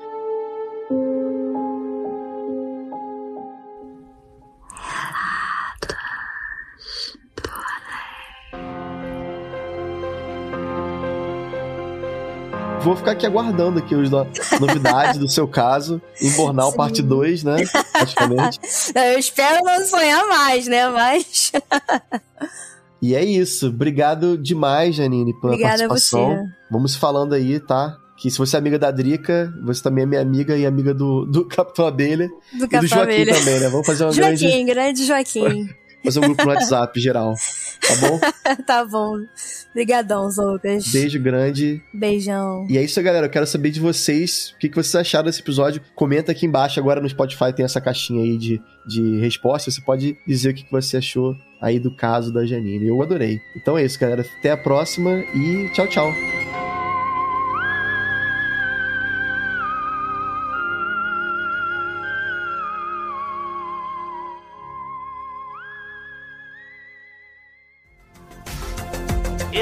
[SPEAKER 1] Vou ficar aqui aguardando aqui as novidades do seu caso em Bornal Sim. parte 2, né? Praticamente.
[SPEAKER 2] Eu espero não sonhar mais, né? Mas.
[SPEAKER 1] e é isso. Obrigado demais, Janine, pela Obrigada participação. A você. Vamos falando aí, tá? Que se você é amiga da Drica, você também é minha amiga e amiga do, do Capitão Abelha.
[SPEAKER 2] Do
[SPEAKER 1] e
[SPEAKER 2] Capitão
[SPEAKER 1] do Joaquim
[SPEAKER 2] Abelha.
[SPEAKER 1] também, né? Vamos fazer uma
[SPEAKER 2] Joaquim,
[SPEAKER 1] grande...
[SPEAKER 2] grande Joaquim.
[SPEAKER 1] Fazer um grupo no WhatsApp geral. Tá bom?
[SPEAKER 2] tá bom. Obrigadão, Zoucas.
[SPEAKER 1] Beijo grande.
[SPEAKER 2] Beijão.
[SPEAKER 1] E é isso, galera. Eu quero saber de vocês o que, que vocês acharam desse episódio. Comenta aqui embaixo. Agora no Spotify tem essa caixinha aí de, de resposta. Você pode dizer o que, que você achou aí do caso da Janine. Eu adorei. Então é isso, galera. Até a próxima e tchau, tchau.